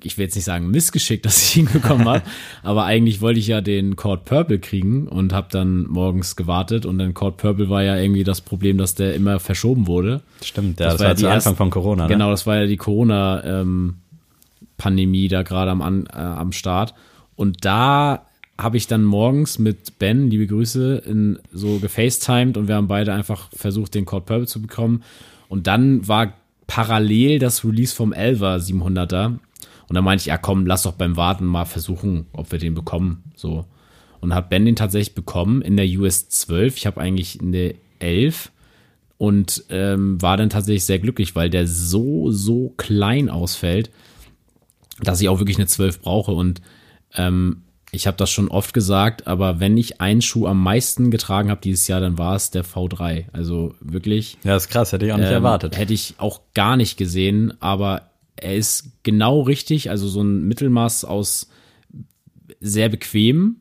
ich will jetzt nicht sagen Missgeschick, dass ich ihn bekommen habe, aber eigentlich wollte ich ja den Cord Purple kriegen und habe dann morgens gewartet und dann Cord Purple war ja irgendwie das Problem, dass der immer verschoben wurde. Stimmt, ja, Das das, war war ja zu die Anfang von Corona. Ne? Genau, das war ja die Corona-Pandemie da gerade am, An- äh, am Start. Und da habe ich dann morgens mit Ben, liebe Grüße, in, so gefacetimed und wir haben beide einfach versucht, den Cord Purple zu bekommen. Und dann war parallel das Release vom Elva 700er. Und dann meinte ich, ja komm, lass doch beim Warten mal versuchen, ob wir den bekommen. So. Und habe Ben den tatsächlich bekommen in der US 12. Ich habe eigentlich in der 11 und ähm, war dann tatsächlich sehr glücklich, weil der so, so klein ausfällt, dass ich auch wirklich eine 12 brauche. Und ähm, ich habe das schon oft gesagt, aber wenn ich einen Schuh am meisten getragen habe dieses Jahr, dann war es der V3. Also wirklich. Ja, ist krass, hätte ich auch nicht ähm, erwartet. Hätte ich auch gar nicht gesehen, aber er ist genau richtig, also so ein Mittelmaß aus sehr bequem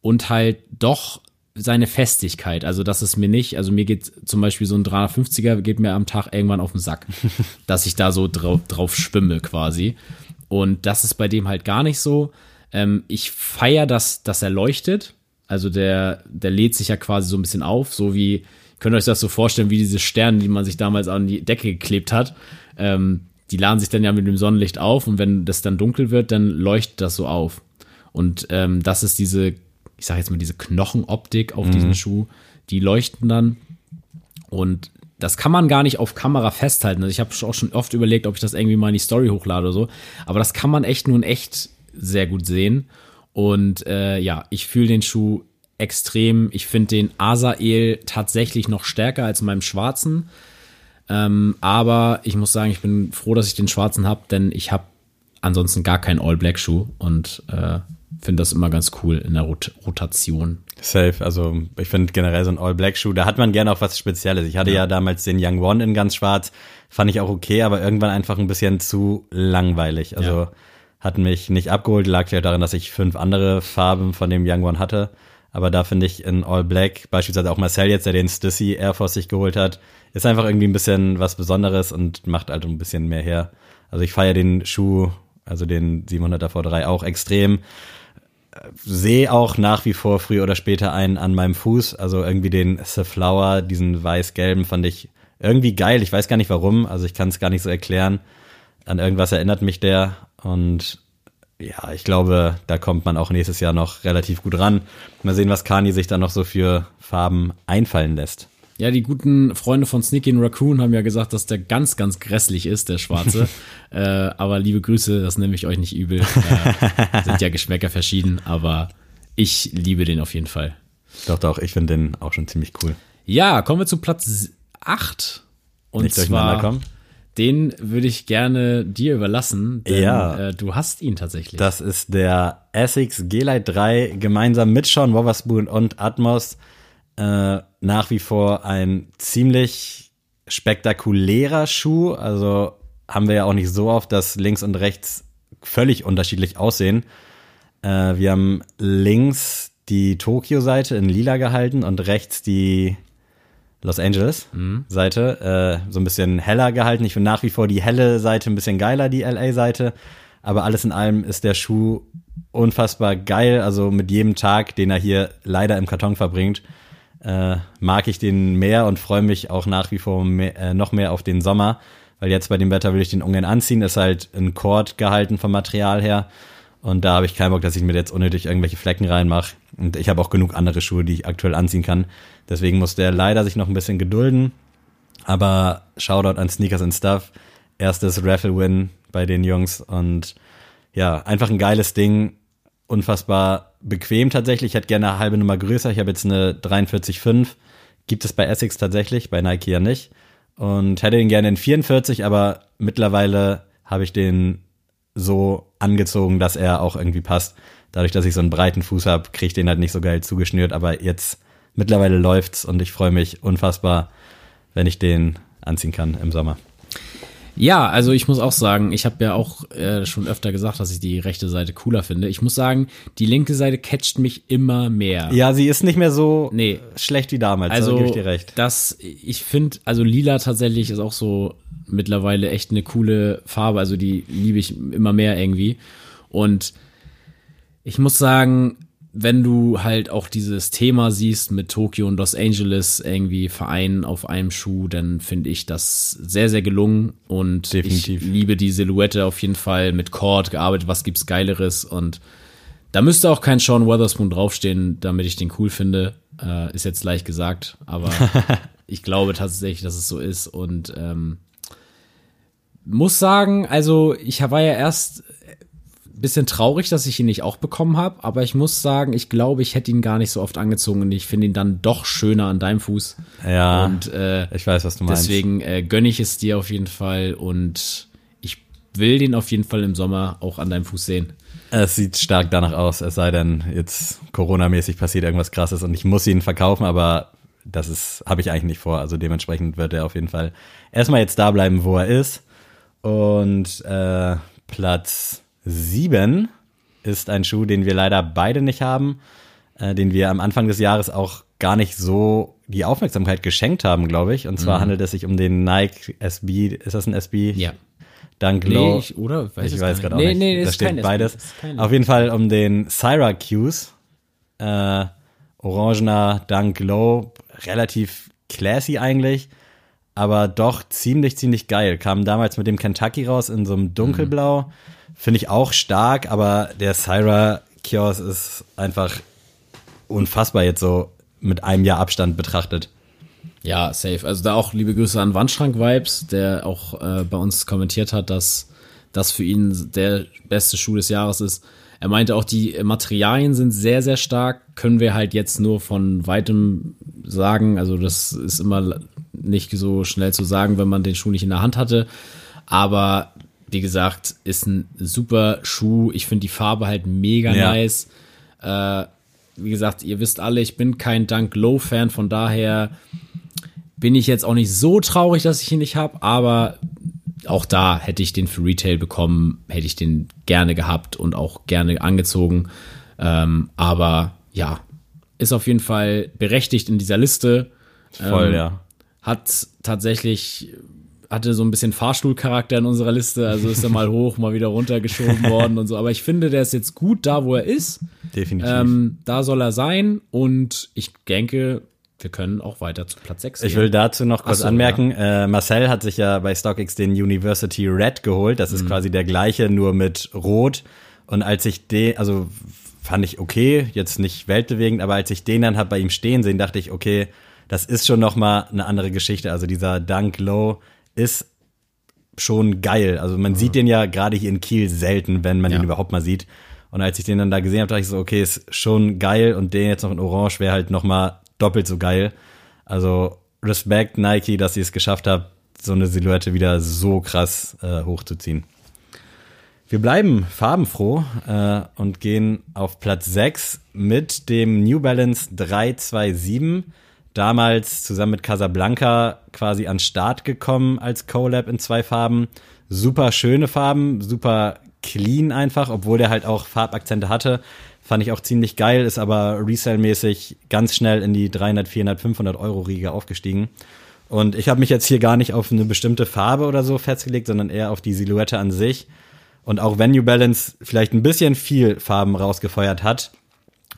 und halt doch seine Festigkeit. Also das ist mir nicht, also mir geht zum Beispiel so ein 350er geht mir am Tag irgendwann auf den Sack, dass ich da so drauf, drauf schwimme quasi. Und das ist bei dem halt gar nicht so. Ähm, ich feier das, dass er leuchtet. Also der, der lädt sich ja quasi so ein bisschen auf, so wie, könnt ihr euch das so vorstellen, wie diese Sterne, die man sich damals an die Decke geklebt hat. Ähm, die laden sich dann ja mit dem Sonnenlicht auf und wenn das dann dunkel wird, dann leuchtet das so auf. Und ähm, das ist diese, ich sage jetzt mal, diese Knochenoptik auf diesem Schuh, die leuchten dann. Und das kann man gar nicht auf Kamera festhalten. Also ich habe auch schon oft überlegt, ob ich das irgendwie mal in die Story hochlade oder so. Aber das kann man echt nur in echt sehr gut sehen. Und äh, ja, ich fühle den Schuh extrem. Ich finde den Asael tatsächlich noch stärker als meinem schwarzen. Ähm, aber ich muss sagen, ich bin froh, dass ich den schwarzen habe, denn ich habe ansonsten gar keinen All-Black-Schuh und äh, finde das immer ganz cool in der Rot Rotation. Safe, also ich finde generell so ein All-Black-Schuh, da hat man gerne auch was Spezielles. Ich hatte ja. damals den Young One in ganz schwarz, fand ich auch okay, aber irgendwann einfach ein bisschen zu langweilig. Also Ja. hat mich nicht abgeholt, lag vielleicht darin, dass ich fünf andere Farben von dem Young One hatte. Aber da finde ich in All Black, beispielsweise auch Marcel jetzt, der den Stussy Air Force sich geholt hat, ist einfach irgendwie ein bisschen was Besonderes und macht halt ein bisschen mehr her. Also ich feiere den Schuh, also den 700er V3 auch extrem sehe auch nach wie vor früher oder später einen an meinem Fuß. Also irgendwie den The Flower, diesen weiß-gelben, fand ich irgendwie geil. Ich weiß gar nicht warum. Also ich kann es gar nicht so erklären. An irgendwas erinnert mich der. Und ja, ich glaube, da kommt man auch nächstes Jahr noch relativ gut ran. Mal sehen, was Kani sich da noch so für Farben einfallen lässt. Ja, die guten Freunde von Sneaky and Raccoon haben ja gesagt, dass der ganz, ganz grässlich ist, der Schwarze. äh, aber liebe Grüße, das nehme ich euch nicht übel. Äh, sind ja Geschmäcker verschieden, aber ich liebe den auf jeden Fall. Doch, doch, ich finde den auch schon ziemlich cool. Ja, kommen wir zu Platz 8. Und Nicht durcheinander zwar, kommen. Den würde ich gerne dir überlassen, denn Ja. äh, du hast ihn tatsächlich. Das ist der Essex G-Lite 3 gemeinsam mit Sean Wotherspoon und Atmos. Äh, nach wie vor ein ziemlich spektakulärer Schuh. Also haben wir ja auch nicht so oft, dass links und rechts völlig unterschiedlich aussehen. Äh, wir haben links die Tokio-Seite in lila gehalten und rechts die Los Angeles-Seite äh, so ein bisschen heller gehalten. Ich finde nach wie vor die helle Seite ein bisschen geiler, die LA-Seite. Aber alles in allem ist der Schuh unfassbar geil. Also mit jedem Tag, den er hier leider im Karton verbringt, äh, mag ich den mehr und freue mich auch nach wie vor mehr, äh, noch mehr auf den Sommer. Weil jetzt bei dem Wetter will ich den ungern anziehen. Ist halt ein Cord gehalten vom Material her. Und da habe ich keinen Bock, dass ich mir jetzt unnötig irgendwelche Flecken reinmache. Und ich habe auch genug andere Schuhe, die ich aktuell anziehen kann. Deswegen muss der leider sich noch ein bisschen gedulden. Aber Shoutout an Sneakers and Stuff. Erstes Raffle-Win bei den Jungs. Und ja, einfach ein geiles Ding. Unfassbar bequem tatsächlich. Ich hätte gerne eine halbe Nummer größer. Ich habe jetzt eine 43,5. Gibt es bei Essex tatsächlich, bei Nike ja nicht. Und hätte den gerne in 44, aber mittlerweile habe ich den so angezogen, dass er auch irgendwie passt. Dadurch, dass ich so einen breiten Fuß habe, kriege ich den halt nicht so geil zugeschnürt, aber jetzt mittlerweile läuft's und ich freue mich unfassbar, wenn ich den anziehen kann im Sommer. Ja, also ich muss auch sagen, ich habe ja auch äh, schon öfter gesagt, dass ich die rechte Seite cooler finde. Ich muss sagen, die linke Seite catcht mich immer mehr. Ja, sie ist nicht mehr so Nee. schlecht wie damals, also da gebe ich dir recht. das, ich finde, also lila tatsächlich ist auch so mittlerweile echt eine coole Farbe. Also die liebe ich immer mehr irgendwie. Und ich muss sagen, wenn du halt auch dieses Thema siehst mit Tokio und Los Angeles irgendwie vereinen auf einem Schuh, dann finde ich das sehr, sehr gelungen und Definitiv. ich liebe die Silhouette auf jeden Fall mit Cord gearbeitet, was gibt's Geileres und da müsste auch kein Sean Weatherspoon draufstehen, damit ich den cool finde. Äh, ist jetzt leicht gesagt, aber ich glaube tatsächlich, dass es so ist und ähm, muss sagen, also ich war ja erst bisschen traurig, dass ich ihn nicht auch bekommen habe, aber ich muss sagen, ich glaube, ich hätte ihn gar nicht so oft angezogen und ich finde ihn dann doch schöner an deinem Fuß. Ja, Und äh, ich weiß, was du meinst. deswegen äh, gönne ich es dir auf jeden Fall und ich will den auf jeden Fall im Sommer auch an deinem Fuß sehen. Es sieht stark danach aus, es sei denn, jetzt Corona-mäßig passiert irgendwas krasses und ich muss ihn verkaufen, aber das ist, habe ich eigentlich nicht vor. Also dementsprechend wird er auf jeden Fall erstmal jetzt da bleiben, wo er ist. Und äh, Platz sieben ist ein Schuh, den wir leider beide nicht haben, äh, den wir am Anfang des Jahres auch gar nicht so die Aufmerksamkeit geschenkt haben, glaube ich. Und zwar handelt es sich um den Nike SB, ist das ein SB? Ja. Dunk Low. Nee, ich, oder? Ich es weiß gerade auch nee, nicht. Nee, da ist steht beides. SB, Auf jeden Fall um den Syracuse. Äh, orangener Dunk Low. Relativ classy eigentlich. Aber doch ziemlich, ziemlich geil. Kam damals mit dem Kentucky raus in so einem dunkelblau. Finde ich auch stark, aber der Syracuse ist einfach unfassbar jetzt so mit einem Jahr Abstand betrachtet. Ja, safe. Also da auch liebe Grüße an Wandschrank-Vibes, der auch äh, bei uns kommentiert hat, dass das für ihn der beste Schuh des Jahres ist. Er meinte auch, die Materialien sind sehr, sehr stark, können wir halt jetzt nur von weitem sagen. Also das ist immer nicht so schnell zu sagen, wenn man den Schuh nicht in der Hand hatte. Aber wie gesagt, ist ein super Schuh. Ich finde die Farbe halt mega Ja. nice. Äh, wie gesagt, ihr wisst alle, ich bin kein Dunk Low Fan, von daher bin ich jetzt auch nicht so traurig, dass ich ihn nicht habe, aber auch da hätte ich den für Retail bekommen, hätte ich den gerne gehabt und auch gerne angezogen. Ähm, aber ja, ist auf jeden Fall berechtigt in dieser Liste. Voll, Ähm, ja. Hat tatsächlich, hatte so ein bisschen Fahrstuhlcharakter in unserer Liste, also ist er mal hoch, mal wieder runtergeschoben worden und so. Aber ich finde, der ist jetzt gut da, wo er ist. Definitiv. Ähm, da soll er sein und ich denke, wir können auch weiter zu Platz 6 Ich will dazu noch kurz so, anmerken, äh, Marcel hat sich ja bei StockX den University Red geholt. Das ist Mhm. quasi der gleiche, nur mit Rot. Und als ich den, also fand ich okay, jetzt nicht weltbewegend, aber als ich den dann hab bei ihm stehen sehen, dachte ich, okay, das ist schon noch mal eine andere Geschichte. Also dieser Dunk Low ist schon geil. Also man sieht den ja gerade hier in Kiel selten, wenn man Ja. ihn überhaupt mal sieht. Und als ich den dann da gesehen habe, dachte ich so, okay, ist schon geil und den jetzt noch in Orange wäre halt noch mal doppelt so geil. Also Respekt Nike, dass ihr es geschafft habt, so eine Silhouette wieder so krass äh, hochzuziehen. Wir bleiben farbenfroh äh, und gehen auf Platz 6 mit dem New Balance 327. Damals zusammen mit Casablanca quasi an Start gekommen als Collab in zwei Farben. Super schöne Farben, super clean einfach, obwohl der halt auch Farbakzente hatte. Fand ich auch ziemlich geil, ist aber resale-mäßig ganz schnell in die 300, 400, 500 Euro Riege aufgestiegen. Und ich habe mich jetzt hier gar nicht auf eine bestimmte Farbe oder so festgelegt, sondern eher auf die Silhouette an sich. Und auch wenn New Balance vielleicht ein bisschen viel Farben rausgefeuert hat,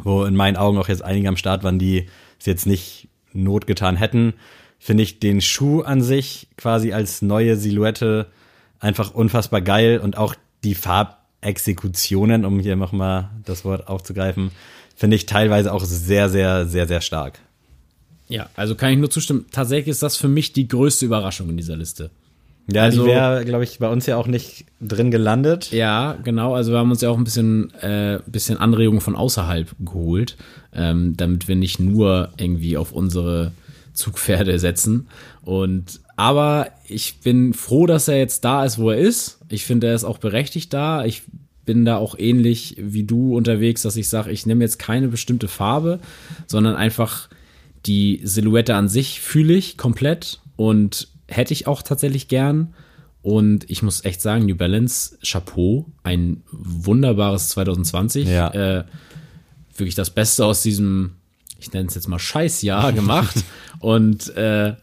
wo in meinen Augen auch jetzt einige am Start waren, die es jetzt nicht Not getan hätten, finde ich den Schuh an sich quasi als neue Silhouette einfach unfassbar geil und auch die Farbexekutionen, um hier nochmal das Wort aufzugreifen, finde ich teilweise auch sehr, sehr, sehr, sehr stark. Ja, also kann ich nur zustimmen. Tatsächlich ist das für mich die größte Überraschung in dieser Liste. Ja, Also- die wäre, glaube ich, bei uns ja auch nicht drin gelandet. Ja, genau. Also wir haben uns ja auch ein bisschen, äh, bisschen Anregungen von außerhalb geholt, ähm, damit wir nicht nur irgendwie auf unsere Zugpferde setzen. Und aber ich bin froh, dass er jetzt da ist, wo er ist. Ich finde, er ist auch berechtigt da. Ich bin da auch ähnlich wie du unterwegs, dass ich sage, ich nehme jetzt keine bestimmte Farbe, sondern einfach die Silhouette an sich fühle ich komplett und hätte ich auch tatsächlich gern. Und ich muss echt sagen, New Balance, Chapeau, ein wunderbares 2020. Ja. Äh, wirklich das Beste aus diesem, ich nenne es jetzt mal Scheißjahr gemacht. und äh,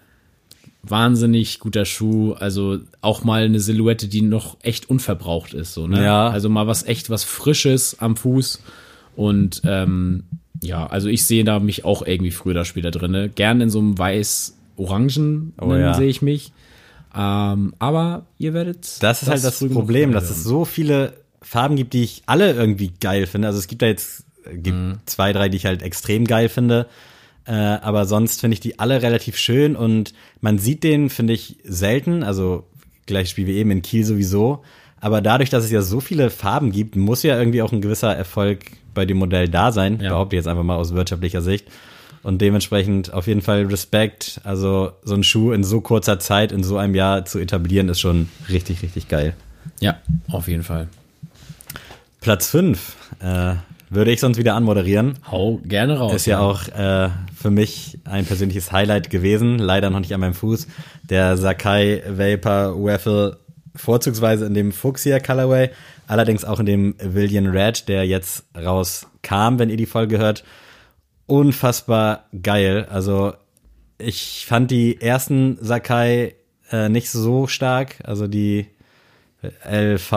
wahnsinnig guter Schuh. Also auch mal eine Silhouette, die noch echt unverbraucht ist. So, ne? Ja. Also mal was echt was Frisches am Fuß. Und ähm, ja, also ich sehe da mich auch irgendwie früher oder später drinne. Gern in so einem weiß-orangen Oh ja. sehe ich mich. Ähm, aber ihr werdet. Das ist halt das früh genug Problem, dass es so viele Farben gibt, die ich alle irgendwie geil finde. Also es gibt da jetzt äh, gibt Mhm. zwei, drei, die ich halt extrem geil finde. Äh, aber sonst finde ich die alle relativ schön und man sieht den, finde ich, selten. Also gleiches Spiel wie eben in Kiel sowieso. Aber dadurch, dass es ja so viele Farben gibt, muss ja irgendwie auch ein gewisser Erfolg bei dem Modell da sein. Ja. Behaupte ich jetzt einfach mal aus wirtschaftlicher Sicht. Und dementsprechend auf jeden Fall Respekt. Also so ein Schuh in so kurzer Zeit, in so einem Jahr zu etablieren, ist schon richtig, richtig geil. Ja, auf jeden Fall. Platz 5 äh, würde ich sonst wieder anmoderieren. Hau gerne raus. Ist ja auch äh, für mich ein persönliches Highlight gewesen. Leider noch nicht an meinem Fuß. Der Sakai Vapor Waffle vorzugsweise in dem Fuchsia Colorway, allerdings auch in dem Villian Red, der jetzt rauskam, wenn ihr die Folge hört. Unfassbar geil. Also ich fand die ersten Sakai äh, nicht so stark. Also die LV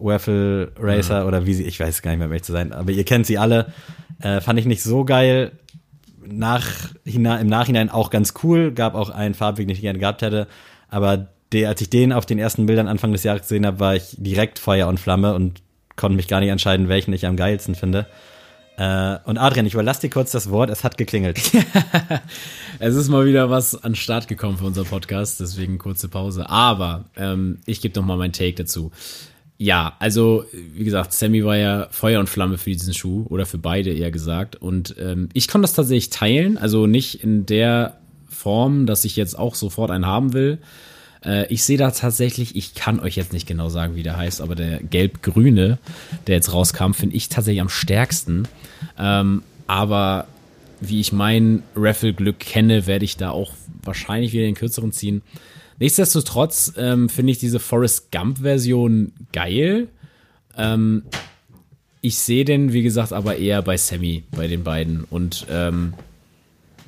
Waffle Racer oder wie sie, ich weiß gar nicht mehr, ehrlich zu sein, aber ihr kennt sie alle. Äh, fand ich nicht so geil. Nach, hina, Im Nachhinein auch ganz cool. Gab auch einen Farbweg, den ich gerne gehabt hätte. Aber der, als ich den auf den ersten Bildern Anfang des Jahres gesehen habe, war ich direkt Feuer und Flamme und konnte mich gar nicht entscheiden, welchen ich am geilsten finde. Äh, und Adrian, ich überlasse dir kurz das Wort, es hat geklingelt. Es ist mal wieder was an den Start gekommen für unser Podcast, deswegen kurze Pause. Aber ähm, ich gebe noch mal meinen Take dazu. Ja, also wie gesagt, Sammy war ja Feuer und Flamme für diesen Schuh oder für beide eher gesagt. Und ähm, ich kann das tatsächlich teilen, also nicht in der Form, dass ich jetzt auch sofort einen haben will. Äh, ich sehe da tatsächlich, ich kann euch jetzt nicht genau sagen, wie der heißt, aber der gelb-grüne, der jetzt rauskam, finde ich tatsächlich am stärksten. Ähm, aber wie ich mein Raffle-Glück kenne, werde ich da auch wahrscheinlich wieder den kürzeren ziehen. Nichtsdestotrotz ähm, finde ich diese Forrest Gump-Version geil. Ähm, ich sehe den, wie gesagt, aber eher bei Sammy, bei den beiden. Und ähm,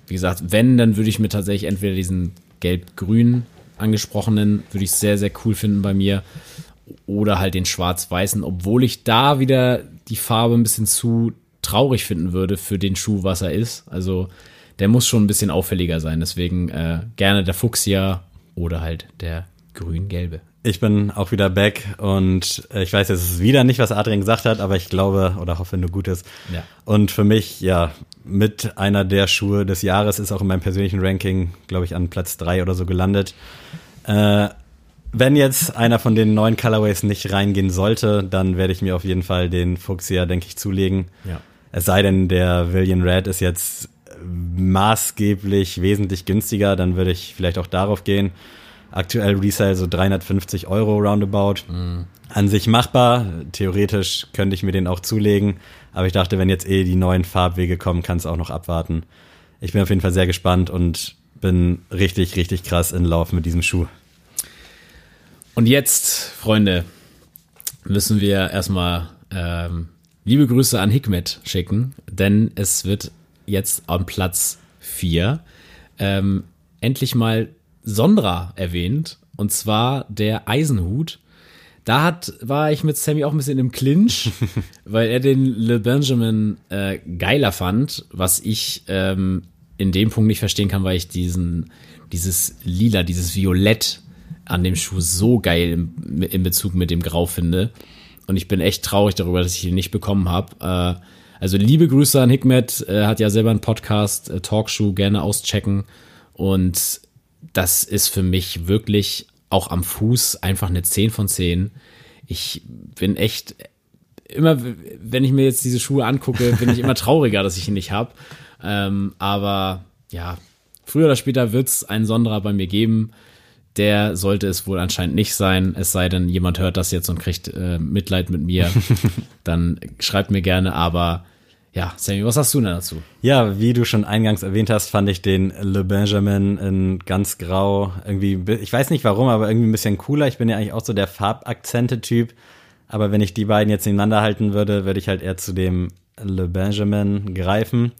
wie gesagt, wenn, dann würde ich mir tatsächlich entweder diesen gelb-grün angesprochenen, würde ich sehr, sehr cool finden bei mir. Oder halt den schwarz-weißen, obwohl ich da wieder die Farbe ein bisschen zu traurig finden würde für den Schuh, was er ist. Also der muss schon ein bisschen auffälliger sein. Deswegen äh, gerne der Fuchsia oder halt der grün-gelbe. Ich bin auch wieder back und äh, ich weiß, es ist wieder nicht, was Adrian gesagt hat, aber ich glaube oder hoffe nur Gutes. Ja. Und für mich, ja, mit einer der Schuhe des Jahres ist auch in meinem persönlichen Ranking, glaube ich, an Platz drei oder so gelandet. Äh, wenn jetzt einer von den neuen Colorways nicht reingehen sollte, dann werde ich mir auf jeden Fall den Fuchsia, denke ich, zulegen. Ja. Es sei denn, der Villian Red ist jetzt maßgeblich wesentlich günstiger, dann würde ich vielleicht auch darauf gehen. Aktuell Resale so 350 Euro roundabout. An sich machbar. Theoretisch könnte ich mir den auch zulegen. Aber ich dachte, wenn jetzt eh die neuen Farbwege kommen, kann es auch noch abwarten. Ich bin auf jeden Fall sehr gespannt und bin richtig, richtig krass in Lauf mit diesem Schuh. Und jetzt, Freunde, müssen wir erstmal ähm, liebe Grüße an Hikmet schicken, denn es wird jetzt am Platz 4 ähm, endlich mal Sondra erwähnt, und zwar der Eisenhut. Da hat, war ich mit Sammy auch ein bisschen im Clinch, weil er den Le Benjamin äh, geiler fand, was ich ähm, in dem Punkt nicht verstehen kann, weil ich diesen, dieses Lila, dieses Violett an dem Schuh so geil im, in Bezug mit dem Grau finde. Und ich bin echt traurig darüber, dass ich ihn nicht bekommen habe. Äh, also liebe Grüße an Hikmet, äh, hat ja selber einen Podcast, äh, Talkshow, gerne auschecken. Und das ist für mich wirklich auch am Fuß einfach eine 10 von 10. Ich bin echt immer, wenn ich mir jetzt diese Schuhe angucke, bin ich immer trauriger, dass ich ihn nicht habe. Ähm, aber ja, früher oder später wird es einen Sonderer bei mir geben. Der sollte es wohl anscheinend nicht sein. Es sei denn, jemand hört das jetzt und kriegt äh, Mitleid mit mir. Dann schreibt mir gerne. Aber ja, Sammy, was hast du denn dazu? Ja, wie du schon eingangs erwähnt hast, fand ich den Le Benjamin in ganz grau irgendwie, ich weiß nicht warum, aber irgendwie ein bisschen cooler. Ich bin ja eigentlich auch so der Farbakzente-Typ. Aber wenn ich die beiden jetzt nebeneinander halten würde, würde ich halt eher zu dem Le Benjamin greifen.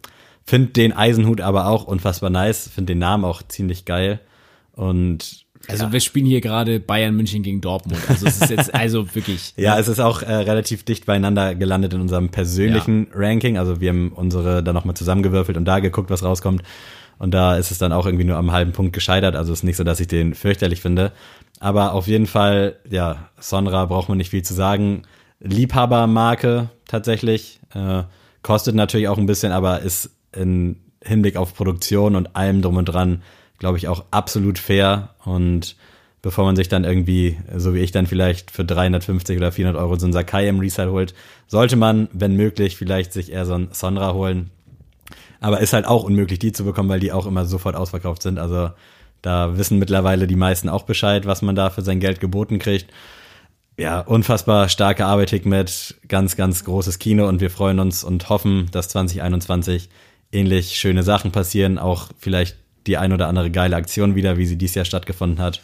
Find den Eisenhut aber auch unfassbar nice. Find den Namen auch ziemlich geil. Und Also wir spielen hier gerade Bayern München gegen Dortmund. Also es ist jetzt also wirklich. Ja, es ist auch äh, relativ dicht beieinander gelandet in unserem persönlichen Ranking. Also wir haben unsere da nochmal zusammengewürfelt und da geguckt, was rauskommt. Und da ist es dann auch irgendwie nur am halben Punkt gescheitert. Also es ist nicht so, dass ich den fürchterlich finde. Aber auf jeden Fall, ja, Sonra braucht man nicht viel zu sagen. Liebhabermarke tatsächlich. Äh, kostet natürlich auch ein bisschen, aber ist in Hinblick auf Produktion und allem drum und dran, glaube ich, auch absolut fair. Und bevor man sich dann irgendwie, so wie ich dann vielleicht für 350 oder 400 Euro so ein Sakai im Resale holt, sollte man, wenn möglich, vielleicht sich eher so ein Sonra holen. Aber ist halt auch unmöglich, die zu bekommen, weil die auch immer sofort ausverkauft sind. Also da wissen mittlerweile die meisten auch Bescheid, was man da für sein Geld geboten kriegt. Ja, unfassbar starke Arbeit Hikmet, ganz, ganz großes Kino und wir freuen uns und hoffen, dass 2021 ähnlich schöne Sachen passieren, auch vielleicht die ein oder andere geile Aktion wieder, wie sie dieses Jahr stattgefunden hat.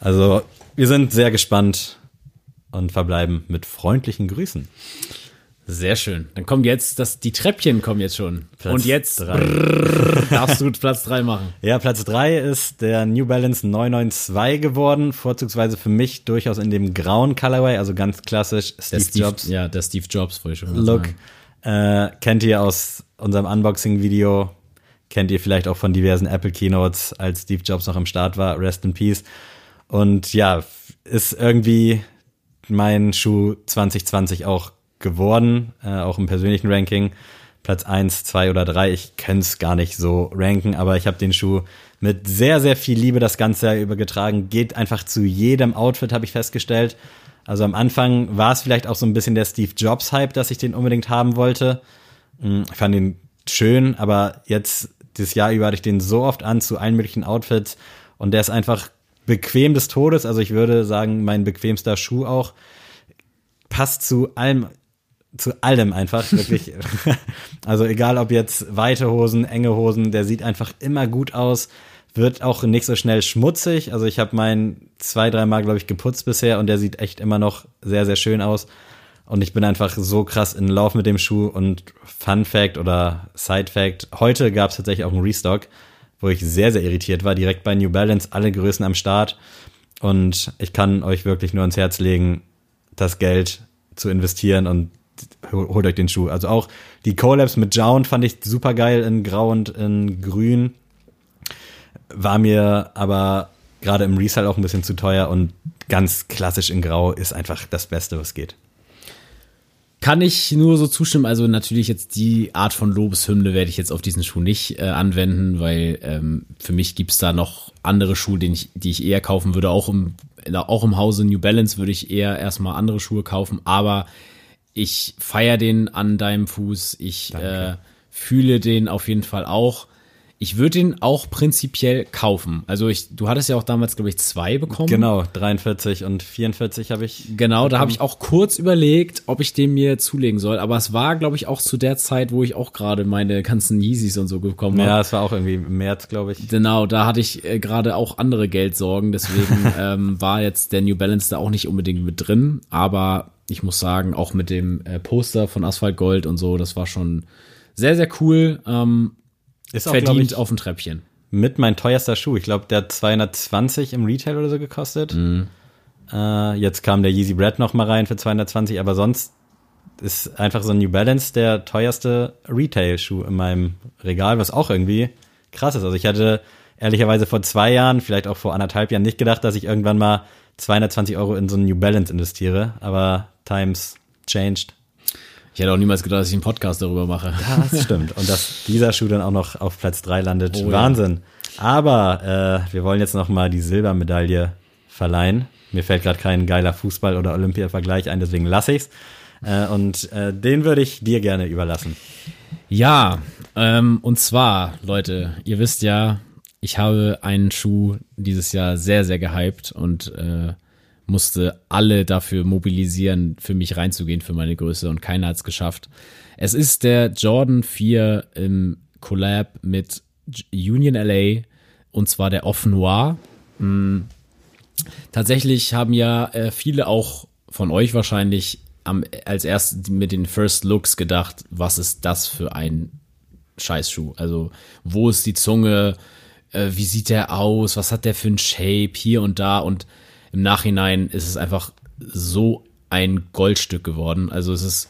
Also wir sind sehr gespannt und verbleiben mit freundlichen Grüßen. Sehr schön. Dann kommen jetzt, das, die Treppchen kommen jetzt schon. Platz Und jetzt drei. brrr, darfst du Platz drei machen. Ja, Platz drei ist der New Balance 992 geworden, vorzugsweise für mich durchaus in dem grauen Colorway, also ganz klassisch Der Steve, Jobs Ja, der Steve Jobs, wollte ich schon mal Look. Äh, kennt ihr aus unserem Unboxing-Video, kennt ihr vielleicht auch von diversen Apple Keynotes, als Steve Jobs noch am Start war, Rest in Peace. Und ja, ist irgendwie mein Schuh 2020 auch geworden, äh, auch im persönlichen Ranking. Platz eins, zwei oder drei. Ich könnte es gar nicht so ranken, aber ich habe den Schuh mit sehr, sehr viel Liebe das ganze Jahr über getragen. Geht einfach zu jedem Outfit, habe ich festgestellt. Also am Anfang war es vielleicht auch so ein bisschen der Steve Jobs-Hype, dass ich den unbedingt haben wollte. Mm, Ich fand ihn schön, aber jetzt, dieses Jahr über hatte ich den so oft an zu allen möglichen Outfits und der ist einfach bequem des Todes. Also ich würde sagen, mein bequemster Schuh auch. Passt zu allem, zu allem einfach, wirklich. also egal ob jetzt weite Hosen, enge Hosen, der sieht einfach immer gut aus, wird auch nicht so schnell schmutzig. Also ich habe meinen zwei, dreimal, glaube ich, geputzt bisher und der sieht echt immer noch sehr, sehr schön aus. Und ich bin einfach so krass in Lauf mit dem Schuh und Fun Fact oder Side Fact, heute gab es tatsächlich auch einen Restock, wo ich sehr, sehr irritiert war, direkt bei New Balance, alle Größen am Start. Und ich kann euch wirklich nur ans Herz legen, das Geld zu investieren und hol- holt euch den Schuh. Also auch die Collabs mit Jound fand ich super geil in Grau und in Grün. War mir aber gerade im Resale auch ein bisschen zu teuer und ganz klassisch in Grau ist einfach das Beste, was geht. Kann ich nur so zustimmen. Also natürlich jetzt die Art von Lobeshymne werde ich jetzt auf diesen Schuh nicht äh, anwenden, weil ähm, für mich gibt's da noch andere Schuhe, den ich, die ich eher kaufen würde. Auch im, auch im Hause New Balance würde ich eher erstmal andere Schuhe kaufen. Aber ich feier den an deinem Fuß. Ich äh, fühle den auf jeden Fall auch. Ich würde den auch prinzipiell kaufen. Also ich, du hattest ja auch damals, glaube ich, zwei bekommen. Genau, 43 und 44 habe ich. Genau, da habe ich auch kurz überlegt, ob ich den mir zulegen soll. Aber es war, glaube ich, auch zu der Zeit, wo ich auch gerade meine ganzen Yeezys und so bekommen habe. Ja, es war auch irgendwie im März, glaube ich. Genau, da hatte ich äh, gerade auch andere Geldsorgen, deswegen ähm, war jetzt der New Balance da auch nicht unbedingt mit drin, aber ich muss sagen, auch mit dem äh, Poster von Asphalt Gold und so, das war schon sehr, sehr cool. Ähm, Ist auch, verdient ich, auf ein Treppchen. mit mein teuerster Schuh. Ich glaube, der hat 220 im Retail oder so gekostet. Äh, jetzt kam der Yeezy Bread noch mal rein für 220, aber sonst ist einfach so ein New Balance der teuerste Retail-Schuh in meinem Regal, was auch irgendwie krass ist. Also ich hatte ehrlicherweise vor zwei Jahren, vielleicht auch vor anderthalb Jahren nicht gedacht, dass ich irgendwann mal 220 Euro in so einen New Balance investiere, aber times changed. Ich hätte auch niemals gedacht, dass ich einen Podcast darüber mache. Das stimmt. Und dass dieser Schuh dann auch noch auf Platz drei landet. Oh ja. Wahnsinn. Aber äh, wir wollen jetzt noch mal die Silbermedaille verleihen. Mir fällt gerade kein geiler Fußball- oder Olympia-Vergleich ein, deswegen lasse ich's. Äh, und äh, den würde ich dir gerne überlassen. Ja, ähm, und zwar, Leute, ihr wisst ja, ich habe einen Schuh dieses Jahr sehr, sehr gehypt und äh, musste alle dafür mobilisieren, für mich reinzugehen, für meine Größe und keiner hat es geschafft. Es ist der Jordan 4 im Collab mit Union LA und zwar der Off Noir. Mm, Tatsächlich haben ja äh, viele auch von euch wahrscheinlich am, als erst mit den First Looks gedacht, was ist das für ein Scheißschuh? Also, wo ist die Zunge? Äh, wie sieht der aus? Was hat der für ein Shape hier und da? Und im Nachhinein ist es einfach so ein Goldstück geworden. Also, es ist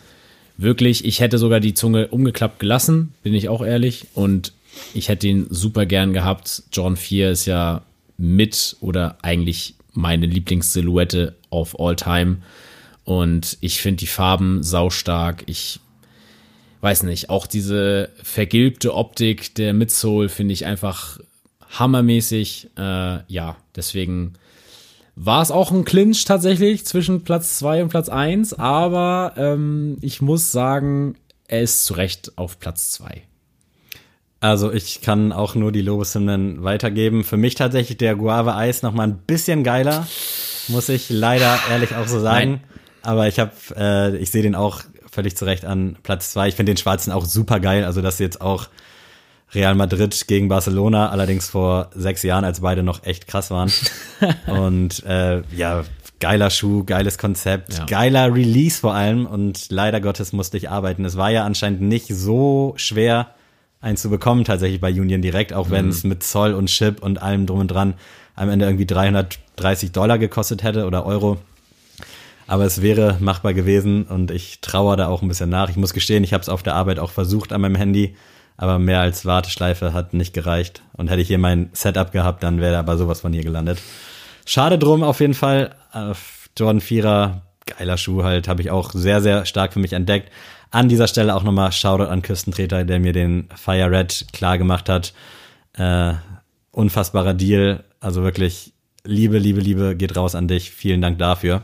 wirklich, ich hätte sogar die Zunge umgeklappt gelassen, bin ich auch ehrlich. Und ich hätte ihn super gern gehabt. John 4 ist ja mit oder eigentlich meine Lieblingssilhouette of all time. Und ich finde die Farben saustark. Ich weiß nicht, auch diese vergilbte Optik der Midsole finde ich einfach hammermäßig. Äh, ja, deswegen war es auch ein Clinch tatsächlich zwischen Platz 2 und Platz 1, aber ähm, ich muss sagen, er ist zu Recht auf Platz 2. Also ich kann auch nur die Lobeshymnen weitergeben. Für mich tatsächlich der Guava Eis noch mal ein bisschen geiler, muss ich leider ehrlich auch so sagen. Nein. Aber ich habe, äh, ich sehe den auch völlig zu Recht an Platz zwei. Ich finde den Schwarzen auch super geil. Also dass jetzt auch Real Madrid gegen Barcelona, allerdings vor sechs Jahren, als beide noch echt krass waren. und äh, ja, geiler Schuh, geiles Konzept, Ja. geiler Release vor allem. Und leider Gottes musste ich arbeiten. Es war ja anscheinend nicht so schwer, einen zu bekommen, tatsächlich bei Union direkt, auch wenn es mit Zoll und Chip und allem drum und dran am Ende irgendwie 330 Dollar gekostet hätte oder Euro. Aber es wäre machbar gewesen und ich trauere da auch ein bisschen nach. Ich muss gestehen, ich habe es auf der Arbeit auch versucht an meinem Handy, aber mehr als Warteschleife hat nicht gereicht. Und hätte ich hier mein Setup gehabt, dann wäre aber sowas von hier gelandet. Schade drum auf jeden Fall. Äh, Jordan 4er, geiler Schuh halt, habe ich auch sehr, sehr stark für mich entdeckt. An dieser Stelle auch nochmal Shoutout an Küstentreter, der mir den Fire Red klar gemacht hat. Äh, unfassbarer Deal. Also wirklich Liebe, Liebe, Liebe geht raus an dich. Vielen Dank dafür.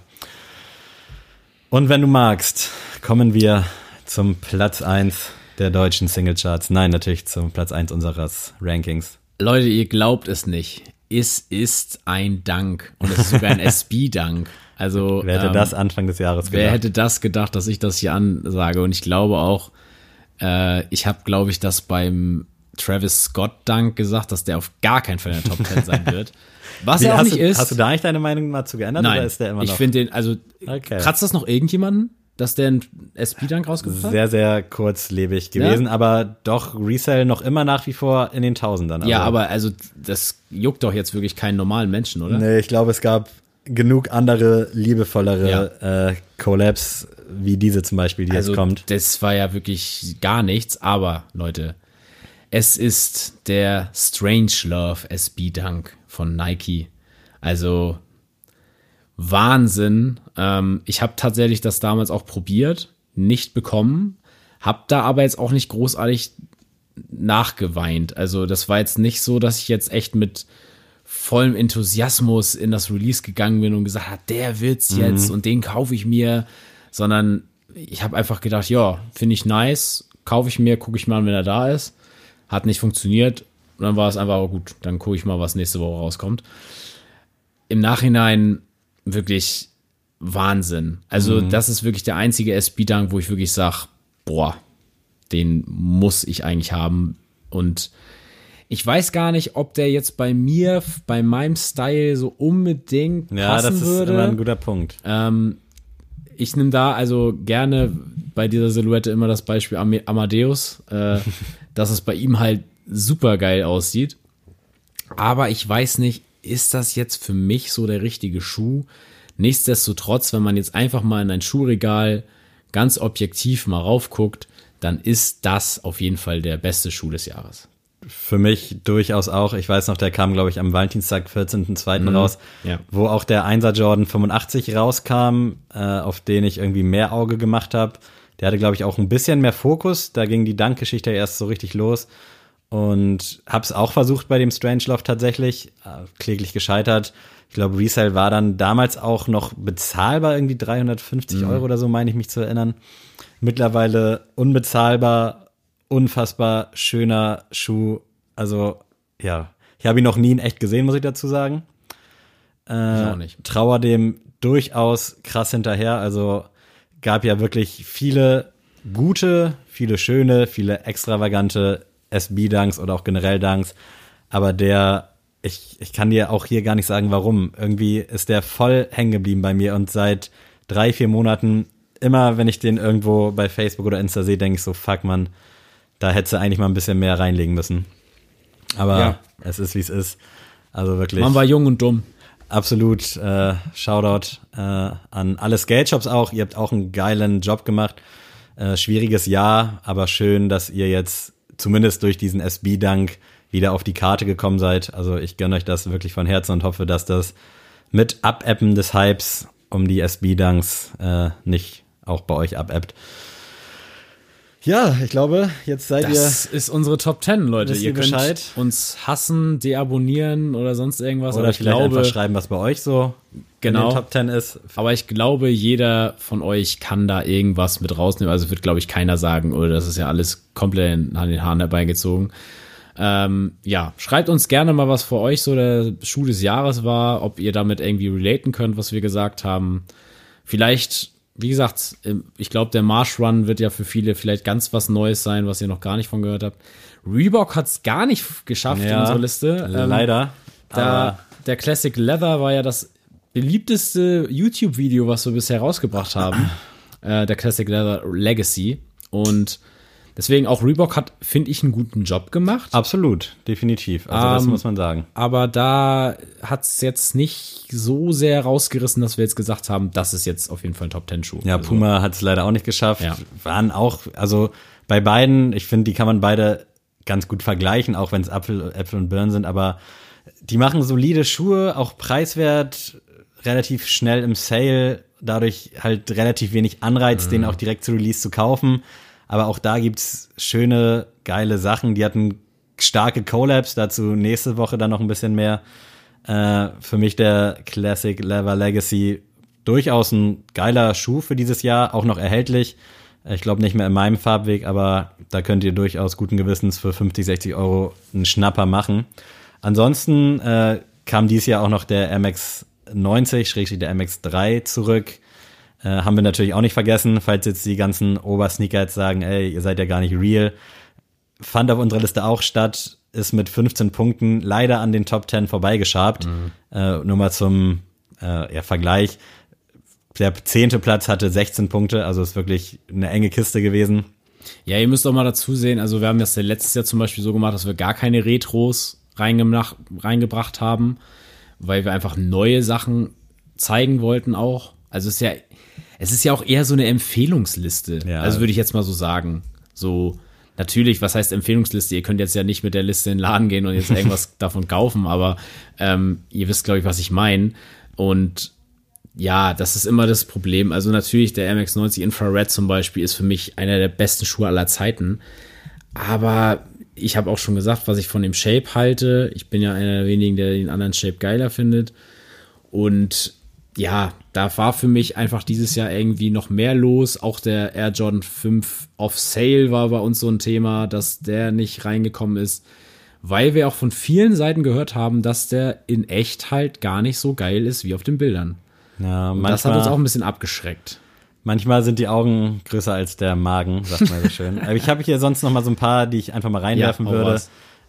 Und wenn du magst, kommen wir zum Platz 1 der deutschen Singlecharts. Nein, natürlich zum Platz 1 unseres Rankings. Leute, ihr glaubt es nicht. Es ist ein Dank und es ist sogar ein SB-Dank. Also Wer hätte ähm, das Anfang des Jahres Wer gedacht? hätte das gedacht, dass ich das hier ansage? Und ich glaube auch, äh, ich habe, glaube ich, das beim Travis Scott Dank gesagt, dass der auf gar keinen Fall in der Top 10 sein wird. Was Wie, er auch nicht du, ist. hast du da nicht deine Meinung mal zu geändert oder Nein, ist der immer ich noch finde den, also Okay. kratzt das noch irgendjemanden, dass der einen SB-Dank rausgebracht hat? sehr, sehr kurzlebig gewesen, aber doch Resell noch immer nach wie vor in den Tausendern. Ja, Also- aber also das juckt doch jetzt wirklich keinen normalen Menschen, oder? Nee, ich glaube, es gab genug andere, liebevollere äh, Collabs, wie diese zum Beispiel, die also jetzt kommt. das war ja wirklich gar nichts, aber Leute, es ist der Strange Love SB Dunk von Nike. Also Wahnsinn. Ähm, ich habe tatsächlich das damals auch probiert, nicht bekommen, hab da aber jetzt auch nicht großartig nachgeweint. Also das war jetzt nicht so, dass ich jetzt echt mit vollem Enthusiasmus in das Release gegangen bin und gesagt habe, der wird's jetzt und den kaufe ich mir, sondern ich habe einfach gedacht, ja, finde ich nice, kaufe ich mir, gucke ich mal an, wenn er da ist. Hat nicht funktioniert. Und dann war es einfach, oh gut, dann gucke ich mal, was nächste Woche rauskommt. Im Nachhinein wirklich Wahnsinn. Also, das ist wirklich der einzige SB-Dank, wo ich wirklich sage, boah, den muss ich eigentlich haben. Und ich weiß gar nicht, ob der jetzt bei mir, bei meinem Style so unbedingt passen Ja, das ist würde. immer ein guter Punkt. Ähm, ich nehme da also gerne bei dieser Silhouette immer das Beispiel Am Amadeus, äh, dass es bei ihm halt super geil aussieht. Aber ich weiß nicht, ist das jetzt für mich so der richtige Schuh? Nichtsdestotrotz, wenn man jetzt einfach mal in ein Schuhregal ganz objektiv mal raufguckt, dann ist das auf jeden Fall der beste Schuh des Jahres. Für mich durchaus auch. Ich weiß noch, der kam, glaube ich, am Valentinstag, 14.02. raus, ja. wo auch der 1er Jordan 85 rauskam, äh, auf den ich irgendwie mehr Auge gemacht habe. Der hatte, glaube ich, auch ein bisschen mehr Fokus. Da ging die Dankgeschichte erst so richtig los. Und hab's auch versucht bei dem Strangelove tatsächlich, äh, kläglich gescheitert. Ich glaube, Resale war dann damals auch noch bezahlbar, irgendwie 350 Euro oder so, meine ich mich zu erinnern. Mittlerweile unbezahlbar, unfassbar schöner Schuh. Also, ja, ich habe ihn noch nie in echt gesehen, muss ich dazu sagen. Äh, auch nicht. Trauer dem durchaus krass hinterher. Also gab ja wirklich viele gute, viele schöne, viele extravagante SB-Dunks oder auch generell Dunks. Aber der, ich, ich kann dir auch hier gar nicht sagen, warum. Irgendwie ist der voll hängen geblieben bei mir und seit drei, vier Monaten, immer wenn ich den irgendwo bei Facebook oder Insta sehe, denke ich so, fuck man, da hätte eigentlich mal ein bisschen mehr reinlegen müssen. Aber Ja. es ist, wie es ist. Also wirklich. Man war jung und dumm. Absolut. Äh, Shoutout äh, an alle Skate-Shops auch. Ihr habt auch einen geilen Job gemacht. Äh, schwieriges Jahr, aber schön, dass ihr jetzt zumindest durch diesen SB-Dank wieder auf die Karte gekommen seid. Also ich gönne euch das wirklich von Herzen und hoffe, dass das mit Abappen des Hypes um die SB-Dunks äh, nicht auch bei euch abebbt. Ja, ich glaube, jetzt seid Das ist unsere Top 10, Leute. Ihr ihr könnt Bescheid? uns hassen, deabonnieren oder sonst irgendwas. ihr, oder vielleicht glaube, einfach schreiben, was bei euch so Genau. Top 10 ist. aber ich glaube, jeder von euch kann da irgendwas mit rausnehmen. Also wird, glaube ich, keiner sagen, oder das ist ja alles komplett an den Haaren herbeigezogen. Ähm, ja, schreibt uns gerne mal, was für euch so der Schuh des Jahres war, ob ihr damit irgendwie relaten könnt, was wir gesagt haben. Vielleicht, wie gesagt, ich glaube, der Marsh Run wird ja für viele vielleicht ganz was Neues sein, was ihr noch gar nicht von gehört habt. Reebok hat es gar nicht geschafft in unserer Liste. Ähm, Leider. Da, der Classic Leather war ja das beliebteste YouTube-Video, was wir bisher rausgebracht haben. äh, der Classic Leather Legacy. Und deswegen auch Reebok hat, finde ich, einen guten Job gemacht. absolut, definitiv. Also das Ähm, muss man sagen. Aber da hat's jetzt nicht so sehr rausgerissen, dass wir jetzt gesagt haben, das ist jetzt auf jeden Fall ein Top-10-Schuh. Ja, Also, Puma hat es leider auch nicht geschafft. Ja. Waren auch, also bei beiden, ich finde, die kann man beide ganz gut vergleichen, auch wenn es Apfel, Äpfel und Birnen sind, aber die machen solide Schuhe, auch preiswert, relativ schnell im Sale, dadurch halt relativ wenig Anreiz, den auch direkt zu Release zu kaufen. Aber auch da gibt's schöne, geile Sachen. Die hatten starke Collabs, dazu nächste Woche dann noch ein bisschen mehr. Äh, für mich der Classic Leather Legacy durchaus ein geiler Schuh für dieses Jahr, auch noch erhältlich. Ich glaube nicht mehr in meinem Farbweg, aber da könnt ihr durchaus guten Gewissens für 50, 60 Euro einen Schnapper machen. Ansonsten äh, kam dieses Jahr auch noch der MX 90, schrägstrich der MX 3 zurück. Äh, haben wir natürlich auch nicht vergessen, falls jetzt die ganzen Obersneaker jetzt sagen, ey, ihr seid ja gar nicht real. Fand auf unserer Liste auch statt, ist mit 15 Punkten leider an den Top 10 vorbeigeschabt. Äh, nur mal zum äh, ja, Vergleich. Der zehnte Platz hatte 16 Punkte, also ist wirklich eine enge Kiste gewesen. Ja, ihr müsst auch mal dazu sehen, also wir haben das ja letztes Jahr zum Beispiel so gemacht, dass wir gar keine Retros reingemach, reingebracht haben, weil wir einfach neue Sachen zeigen wollten auch. Also es ist ja, es ist ja auch eher so eine Empfehlungsliste. Ja. Also würde ich jetzt mal so sagen. So, natürlich, was heißt Empfehlungsliste? Ihr könnt jetzt ja nicht mit der Liste in den Laden gehen und jetzt irgendwas davon kaufen, aber ähm, ihr wisst, glaube ich, was ich meine. Und ja, das ist immer das Problem. Also natürlich, der MX90 Infrared zum Beispiel ist für mich einer der besten Schuhe aller Zeiten. Aber ich habe auch schon gesagt, was ich von dem Shape halte. Ich bin ja einer der wenigen, der den anderen Shape geiler findet. Und ja, da war für mich einfach dieses Jahr irgendwie noch mehr los. Auch der Air Jordan 5 Off Sale war bei uns so ein Thema, dass der nicht reingekommen ist. Weil wir auch von vielen Seiten gehört haben, dass der in echt halt gar nicht so geil ist wie auf den Bildern. Ja, Und das hat manchmal- uns auch ein bisschen abgeschreckt. Manchmal sind die Augen größer als der Magen, sagt man so schön. Aber ich habe hier sonst noch mal so ein paar, die ich einfach mal reinwerfen Ja, würde.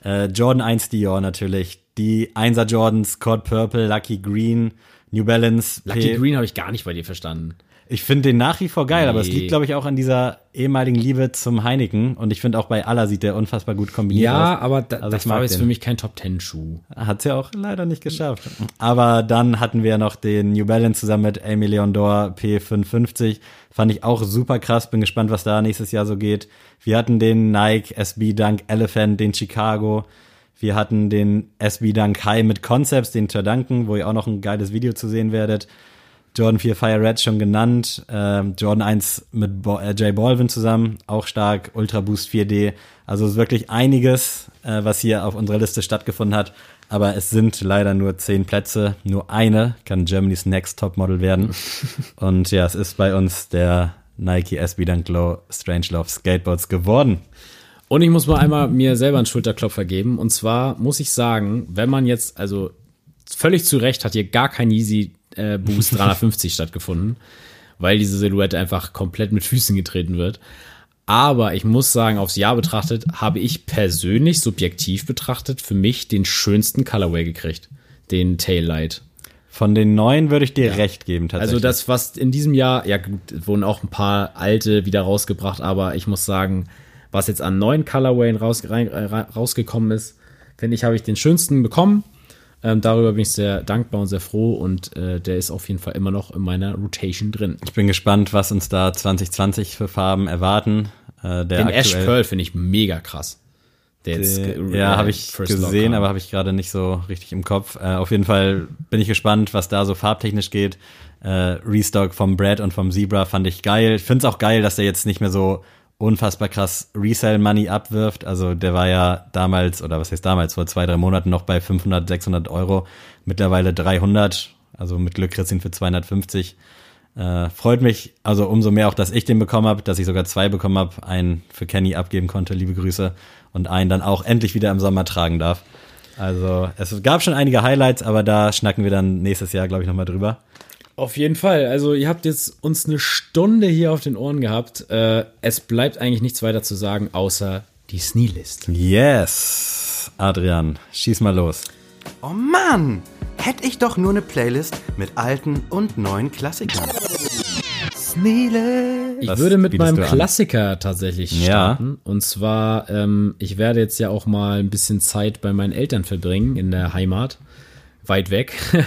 Äh, Jordan 1 Dior natürlich. Die 1er Jordans, Code Purple, Lucky Green, New Balance. Lucky P- Green habe ich gar nicht bei dir verstanden. Ich finde den nach wie vor geil, aber es Nee. liegt, glaube ich, auch an dieser ehemaligen Liebe zum Heineken. Und ich finde auch bei Allah sieht der unfassbar gut kombiniert Ja, aus. aber da, Also das war jetzt den. für mich kein Top Ten Schuh. Hat's ja auch leider nicht geschafft. Aber dann hatten wir noch den New Balance zusammen mit Amy Leon Dor P550. Fand ich auch super krass. Bin gespannt, was da nächstes Jahr so geht. Wir hatten den Nike SB Dunk Elephant, den Chicago. Wir hatten den SB Dunk High mit Concepts, den Turdanken, wo ihr auch noch ein geiles Video zu sehen werdet. Jordan 4 Fire Red schon genannt. Ähm, Jordan 1 mit Bo äh, Jay Balvin zusammen, auch stark. Ultra Boost 4D. Also es ist wirklich einiges, äh, was hier auf unserer Liste stattgefunden hat. Aber es sind leider nur zehn Plätze. Nur eine kann Germany's Next Topmodel werden. Und ja, es ist bei uns der Nike SB Dunk Low Strange Love Skateboards geworden. Und ich muss mal einmal mir selber einen Schulterklopfer geben. Und zwar muss ich sagen, wenn man jetzt, also völlig zu Recht hat hier gar kein Yeezy äh, Boost 350 stattgefunden, weil diese Silhouette einfach komplett mit Füßen getreten wird. Aber ich muss sagen, aufs Jahr betrachtet, habe ich persönlich, subjektiv betrachtet, für mich den schönsten Colorway gekriegt. Den Taillight. Von den neuen würde ich dir recht geben, tatsächlich. Also das, was in diesem Jahr, ja gut, wurden auch ein paar alte wieder rausgebracht, aber ich muss sagen, was jetzt an neuen Colorways raus, rein, äh, rausgekommen ist, finde ich, habe ich den schönsten bekommen. Ähm, darüber bin ich sehr dankbar und sehr froh und äh, der ist auf jeden Fall immer noch in meiner Rotation drin. Ich bin gespannt, was uns da 2020 für Farben erwarten. Äh, Den Ash Pearl finde ich mega krass. Der jetzt, Äh, äh, ja, habe ich First gesehen, aber habe ich gerade nicht so richtig im Kopf. Äh, auf jeden Fall bin ich gespannt, was da so farbtechnisch geht. Äh, Restock vom Brad und vom Zebra fand ich geil. Ich finde es auch geil, dass der jetzt nicht mehr so unfassbar krass Resale-Money abwirft. Also der war ja damals, oder was heißt damals, vor zwei, drei Monaten noch bei 500, 600 Euro, mittlerweile 300. Also mit Glück kriegst du ihn für 250. Äh, freut mich also umso mehr auch, dass ich den bekommen habe, dass ich sogar zwei bekommen habe, einen für Kenny abgeben konnte, liebe Grüße, und einen dann auch endlich wieder im Sommer tragen darf. Also es gab schon einige Highlights, aber da schnacken wir dann nächstes Jahr, glaube ich, nochmal drüber. Auf jeden Fall. Also ihr habt jetzt uns eine Stunde hier auf den Ohren gehabt. Äh, es bleibt eigentlich nichts weiter zu sagen, außer die Sneelist. Yes, Adrian, schieß mal los. Oh Mann! Hätte ich doch nur eine Playlist mit alten und neuen Klassikern. Sneele. Ich Was würde mit meinem? Klassiker tatsächlich Ja. starten. Und zwar, ähm, ich werde jetzt ja auch mal ein bisschen Zeit bei meinen Eltern verbringen in der Heimat. Weit weg.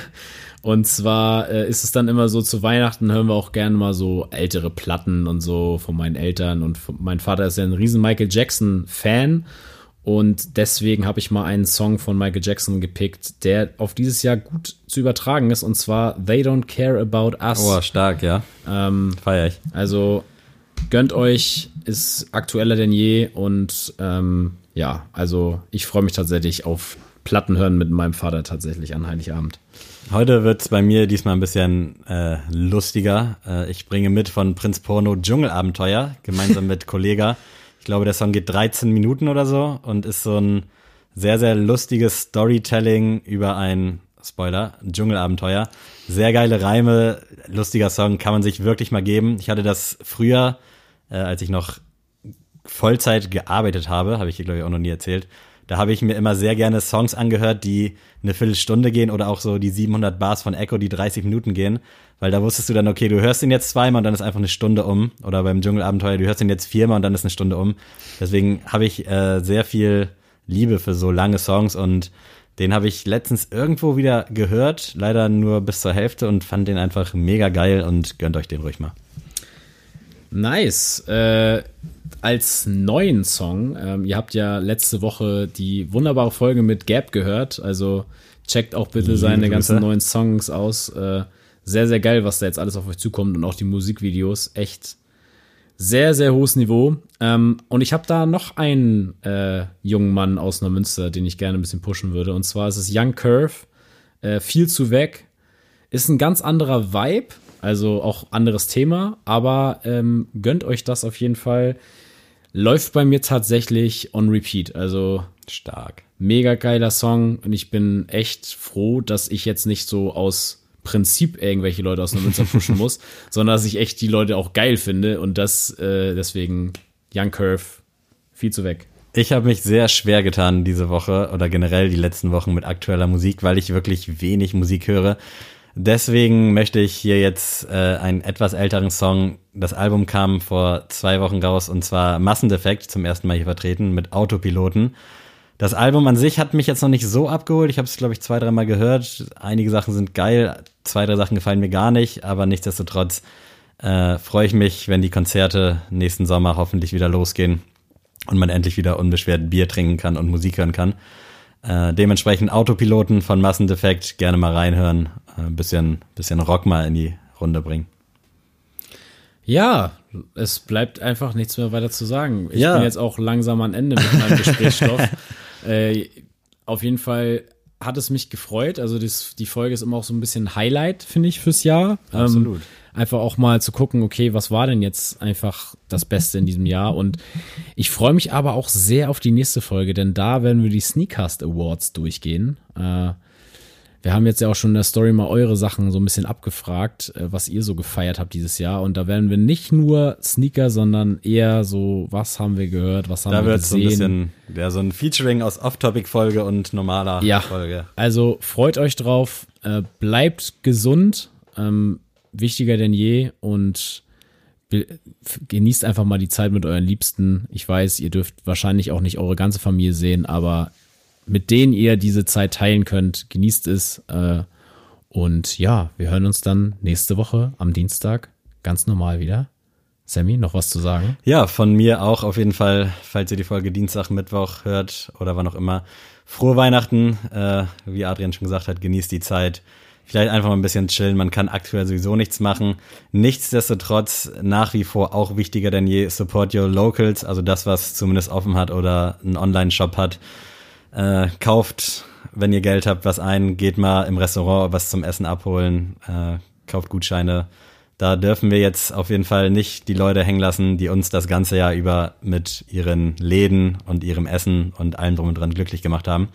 Und zwar äh, ist es dann immer so, zu Weihnachten hören wir auch gerne mal so ältere Platten und so von meinen Eltern. Und von, mein Vater ist ja ein riesen Michael Jackson-Fan. Und deswegen habe ich mal einen Song von Michael Jackson gepickt, der auf dieses Jahr gut zu übertragen ist. Und zwar They Don't Care About Us. Oh, stark, ja. Ähm, Feier ich. also gönnt euch, ist aktueller denn je und ähm, ja, also ich freue mich tatsächlich auf Platten hören mit meinem Vater tatsächlich an Heiligabend. Heute wird's bei mir diesmal ein bisschen äh, lustiger. Äh, ich bringe mit von Prinz Porno Dschungelabenteuer, gemeinsam mit Kollega. Ich glaube, der Song geht 13 Minuten oder so und ist so ein sehr, sehr lustiges Storytelling über ein, Spoiler, Dschungelabenteuer. Sehr geile Reime, lustiger Song, kann man sich wirklich mal geben. Ich hatte das früher, äh, als ich noch Vollzeit gearbeitet habe, habe ich hier glaube ich auch noch nie erzählt. Da habe ich mir immer sehr gerne Songs angehört, die eine Viertelstunde gehen oder auch so die 700 Bars von Echo, die 30 Minuten gehen, weil da wusstest du dann, okay, du hörst ihn jetzt zweimal und dann ist einfach eine Stunde um. Oder beim Dschungelabenteuer, du hörst ihn jetzt viermal und dann ist eine Stunde um. Deswegen habe ich äh, sehr viel Liebe für so lange Songs und den habe ich letztens irgendwo wieder gehört, leider nur bis zur Hälfte und fand den einfach mega geil und gönnt euch den ruhig mal. Nice. Äh, als neuen Song, ähm, ihr habt ja letzte Woche die wunderbare Folge mit Gap gehört, also checkt auch bitte Liebe seine Grüße. ganzen neuen Songs aus. Äh, sehr, sehr geil, was da jetzt alles auf euch zukommt und auch die Musikvideos. Echt sehr, sehr hohes Niveau. Ähm, und ich habe da noch einen äh, jungen Mann aus Neumünster, den ich gerne ein bisschen pushen würde. Und zwar ist es Young Curve, äh, viel zu weg. Ist ein ganz anderer Vibe, also auch anderes Thema, aber ähm, gönnt euch das auf jeden Fall. Läuft bei mir tatsächlich on repeat. Also Stark. mega geiler Song und ich bin echt froh, dass ich jetzt nicht so aus Prinzip irgendwelche Leute aus Neumünster pushen muss, sondern dass ich echt die Leute auch geil finde und das äh, deswegen Young Curve viel zu weg. Ich habe mich sehr schwer getan diese Woche oder generell die letzten Wochen mit aktueller Musik, weil ich wirklich wenig Musik höre. Deswegen möchte ich hier jetzt äh, einen etwas älteren Song. Das Album kam vor zwei Wochen raus und zwar Massendefekt zum ersten Mal hier vertreten mit Autopiloten. Das Album an sich hat mich jetzt noch nicht so abgeholt. Ich habe es, glaube ich, zwei, dreimal gehört. Einige Sachen sind geil, zwei, drei Sachen gefallen mir gar nicht, aber nichtsdestotrotz äh, freue ich mich, wenn die Konzerte nächsten Sommer hoffentlich wieder losgehen und man endlich wieder unbeschwert Bier trinken kann und Musik hören kann. Äh, dementsprechend Autopiloten von Massendefekt gerne mal reinhören, äh, ein bisschen, bisschen Rock mal in die Runde bringen. Ja, es bleibt einfach nichts mehr weiter zu sagen. Ich Ja. bin jetzt auch langsam am Ende mit meinem Gesprächsstoff. äh, auf jeden Fall hat es mich gefreut. Also das, die Folge ist immer auch so ein bisschen Highlight, finde ich, fürs Jahr. Absolut. Ähm, einfach auch mal zu gucken, okay, was war denn jetzt einfach das Beste in diesem Jahr? Und ich freue mich aber auch sehr auf die nächste Folge, denn da werden wir die Sneakcast Awards durchgehen. Äh, wir haben jetzt ja auch schon in der Story mal eure Sachen so ein bisschen abgefragt, äh, was ihr so gefeiert habt dieses Jahr. Und da werden wir nicht nur Sneaker, sondern eher so, was haben wir gehört, was haben Da wir wird so ein gesehen. bisschen, ja, so ein Featuring aus Off-Topic-Folge und normaler Ja. Folge. Also freut euch drauf, äh, bleibt gesund, ähm, wichtiger denn je und genießt einfach mal die Zeit mit euren Liebsten. Ich weiß, ihr dürft wahrscheinlich auch nicht eure ganze Familie sehen, aber mit denen ihr diese Zeit teilen könnt, genießt es. Äh, und ja, wir hören uns dann nächste Woche am Dienstag ganz normal wieder. Sammy, noch was zu sagen? Ja, von mir auch auf jeden Fall, falls ihr die Folge Dienstag, Mittwoch hört oder wann auch immer. Frohe Weihnachten, äh, wie Adrian schon gesagt hat, genießt die Zeit. Vielleicht einfach mal ein bisschen chillen. Man kann aktuell sowieso nichts machen. Nichtsdestotrotz nach wie vor auch wichtiger denn je Support Your Locals, also das, was zumindest offen hat oder einen Online-Shop hat. Äh, kauft, wenn ihr Geld habt, was ein. Geht mal im Restaurant was zum Essen abholen. Äh, kauft Gutscheine. Da dürfen wir jetzt auf jeden Fall nicht die Leute hängen lassen, die uns das ganze Jahr über mit ihren Läden und ihrem Essen und allem drum und dran glücklich gemacht haben.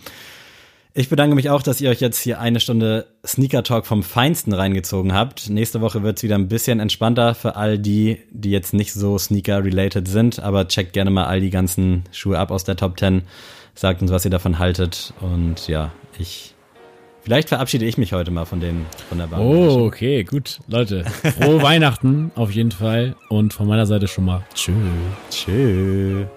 Ich bedanke mich auch, dass ihr euch jetzt hier eine Stunde Sneaker Talk vom Feinsten reingezogen habt. Nächste Woche wird's wieder ein bisschen entspannter für all die, die jetzt nicht so Sneaker-related sind, aber checkt gerne mal all die ganzen Schuhe ab aus der Top 10. Sagt uns, was ihr davon haltet. Und ja, ich. Vielleicht verabschiede ich mich heute mal von den wunderbaren. Oh, okay, gut. Leute, frohe Weihnachten auf jeden Fall. Und von meiner Seite schon mal tschüss. Tschüss.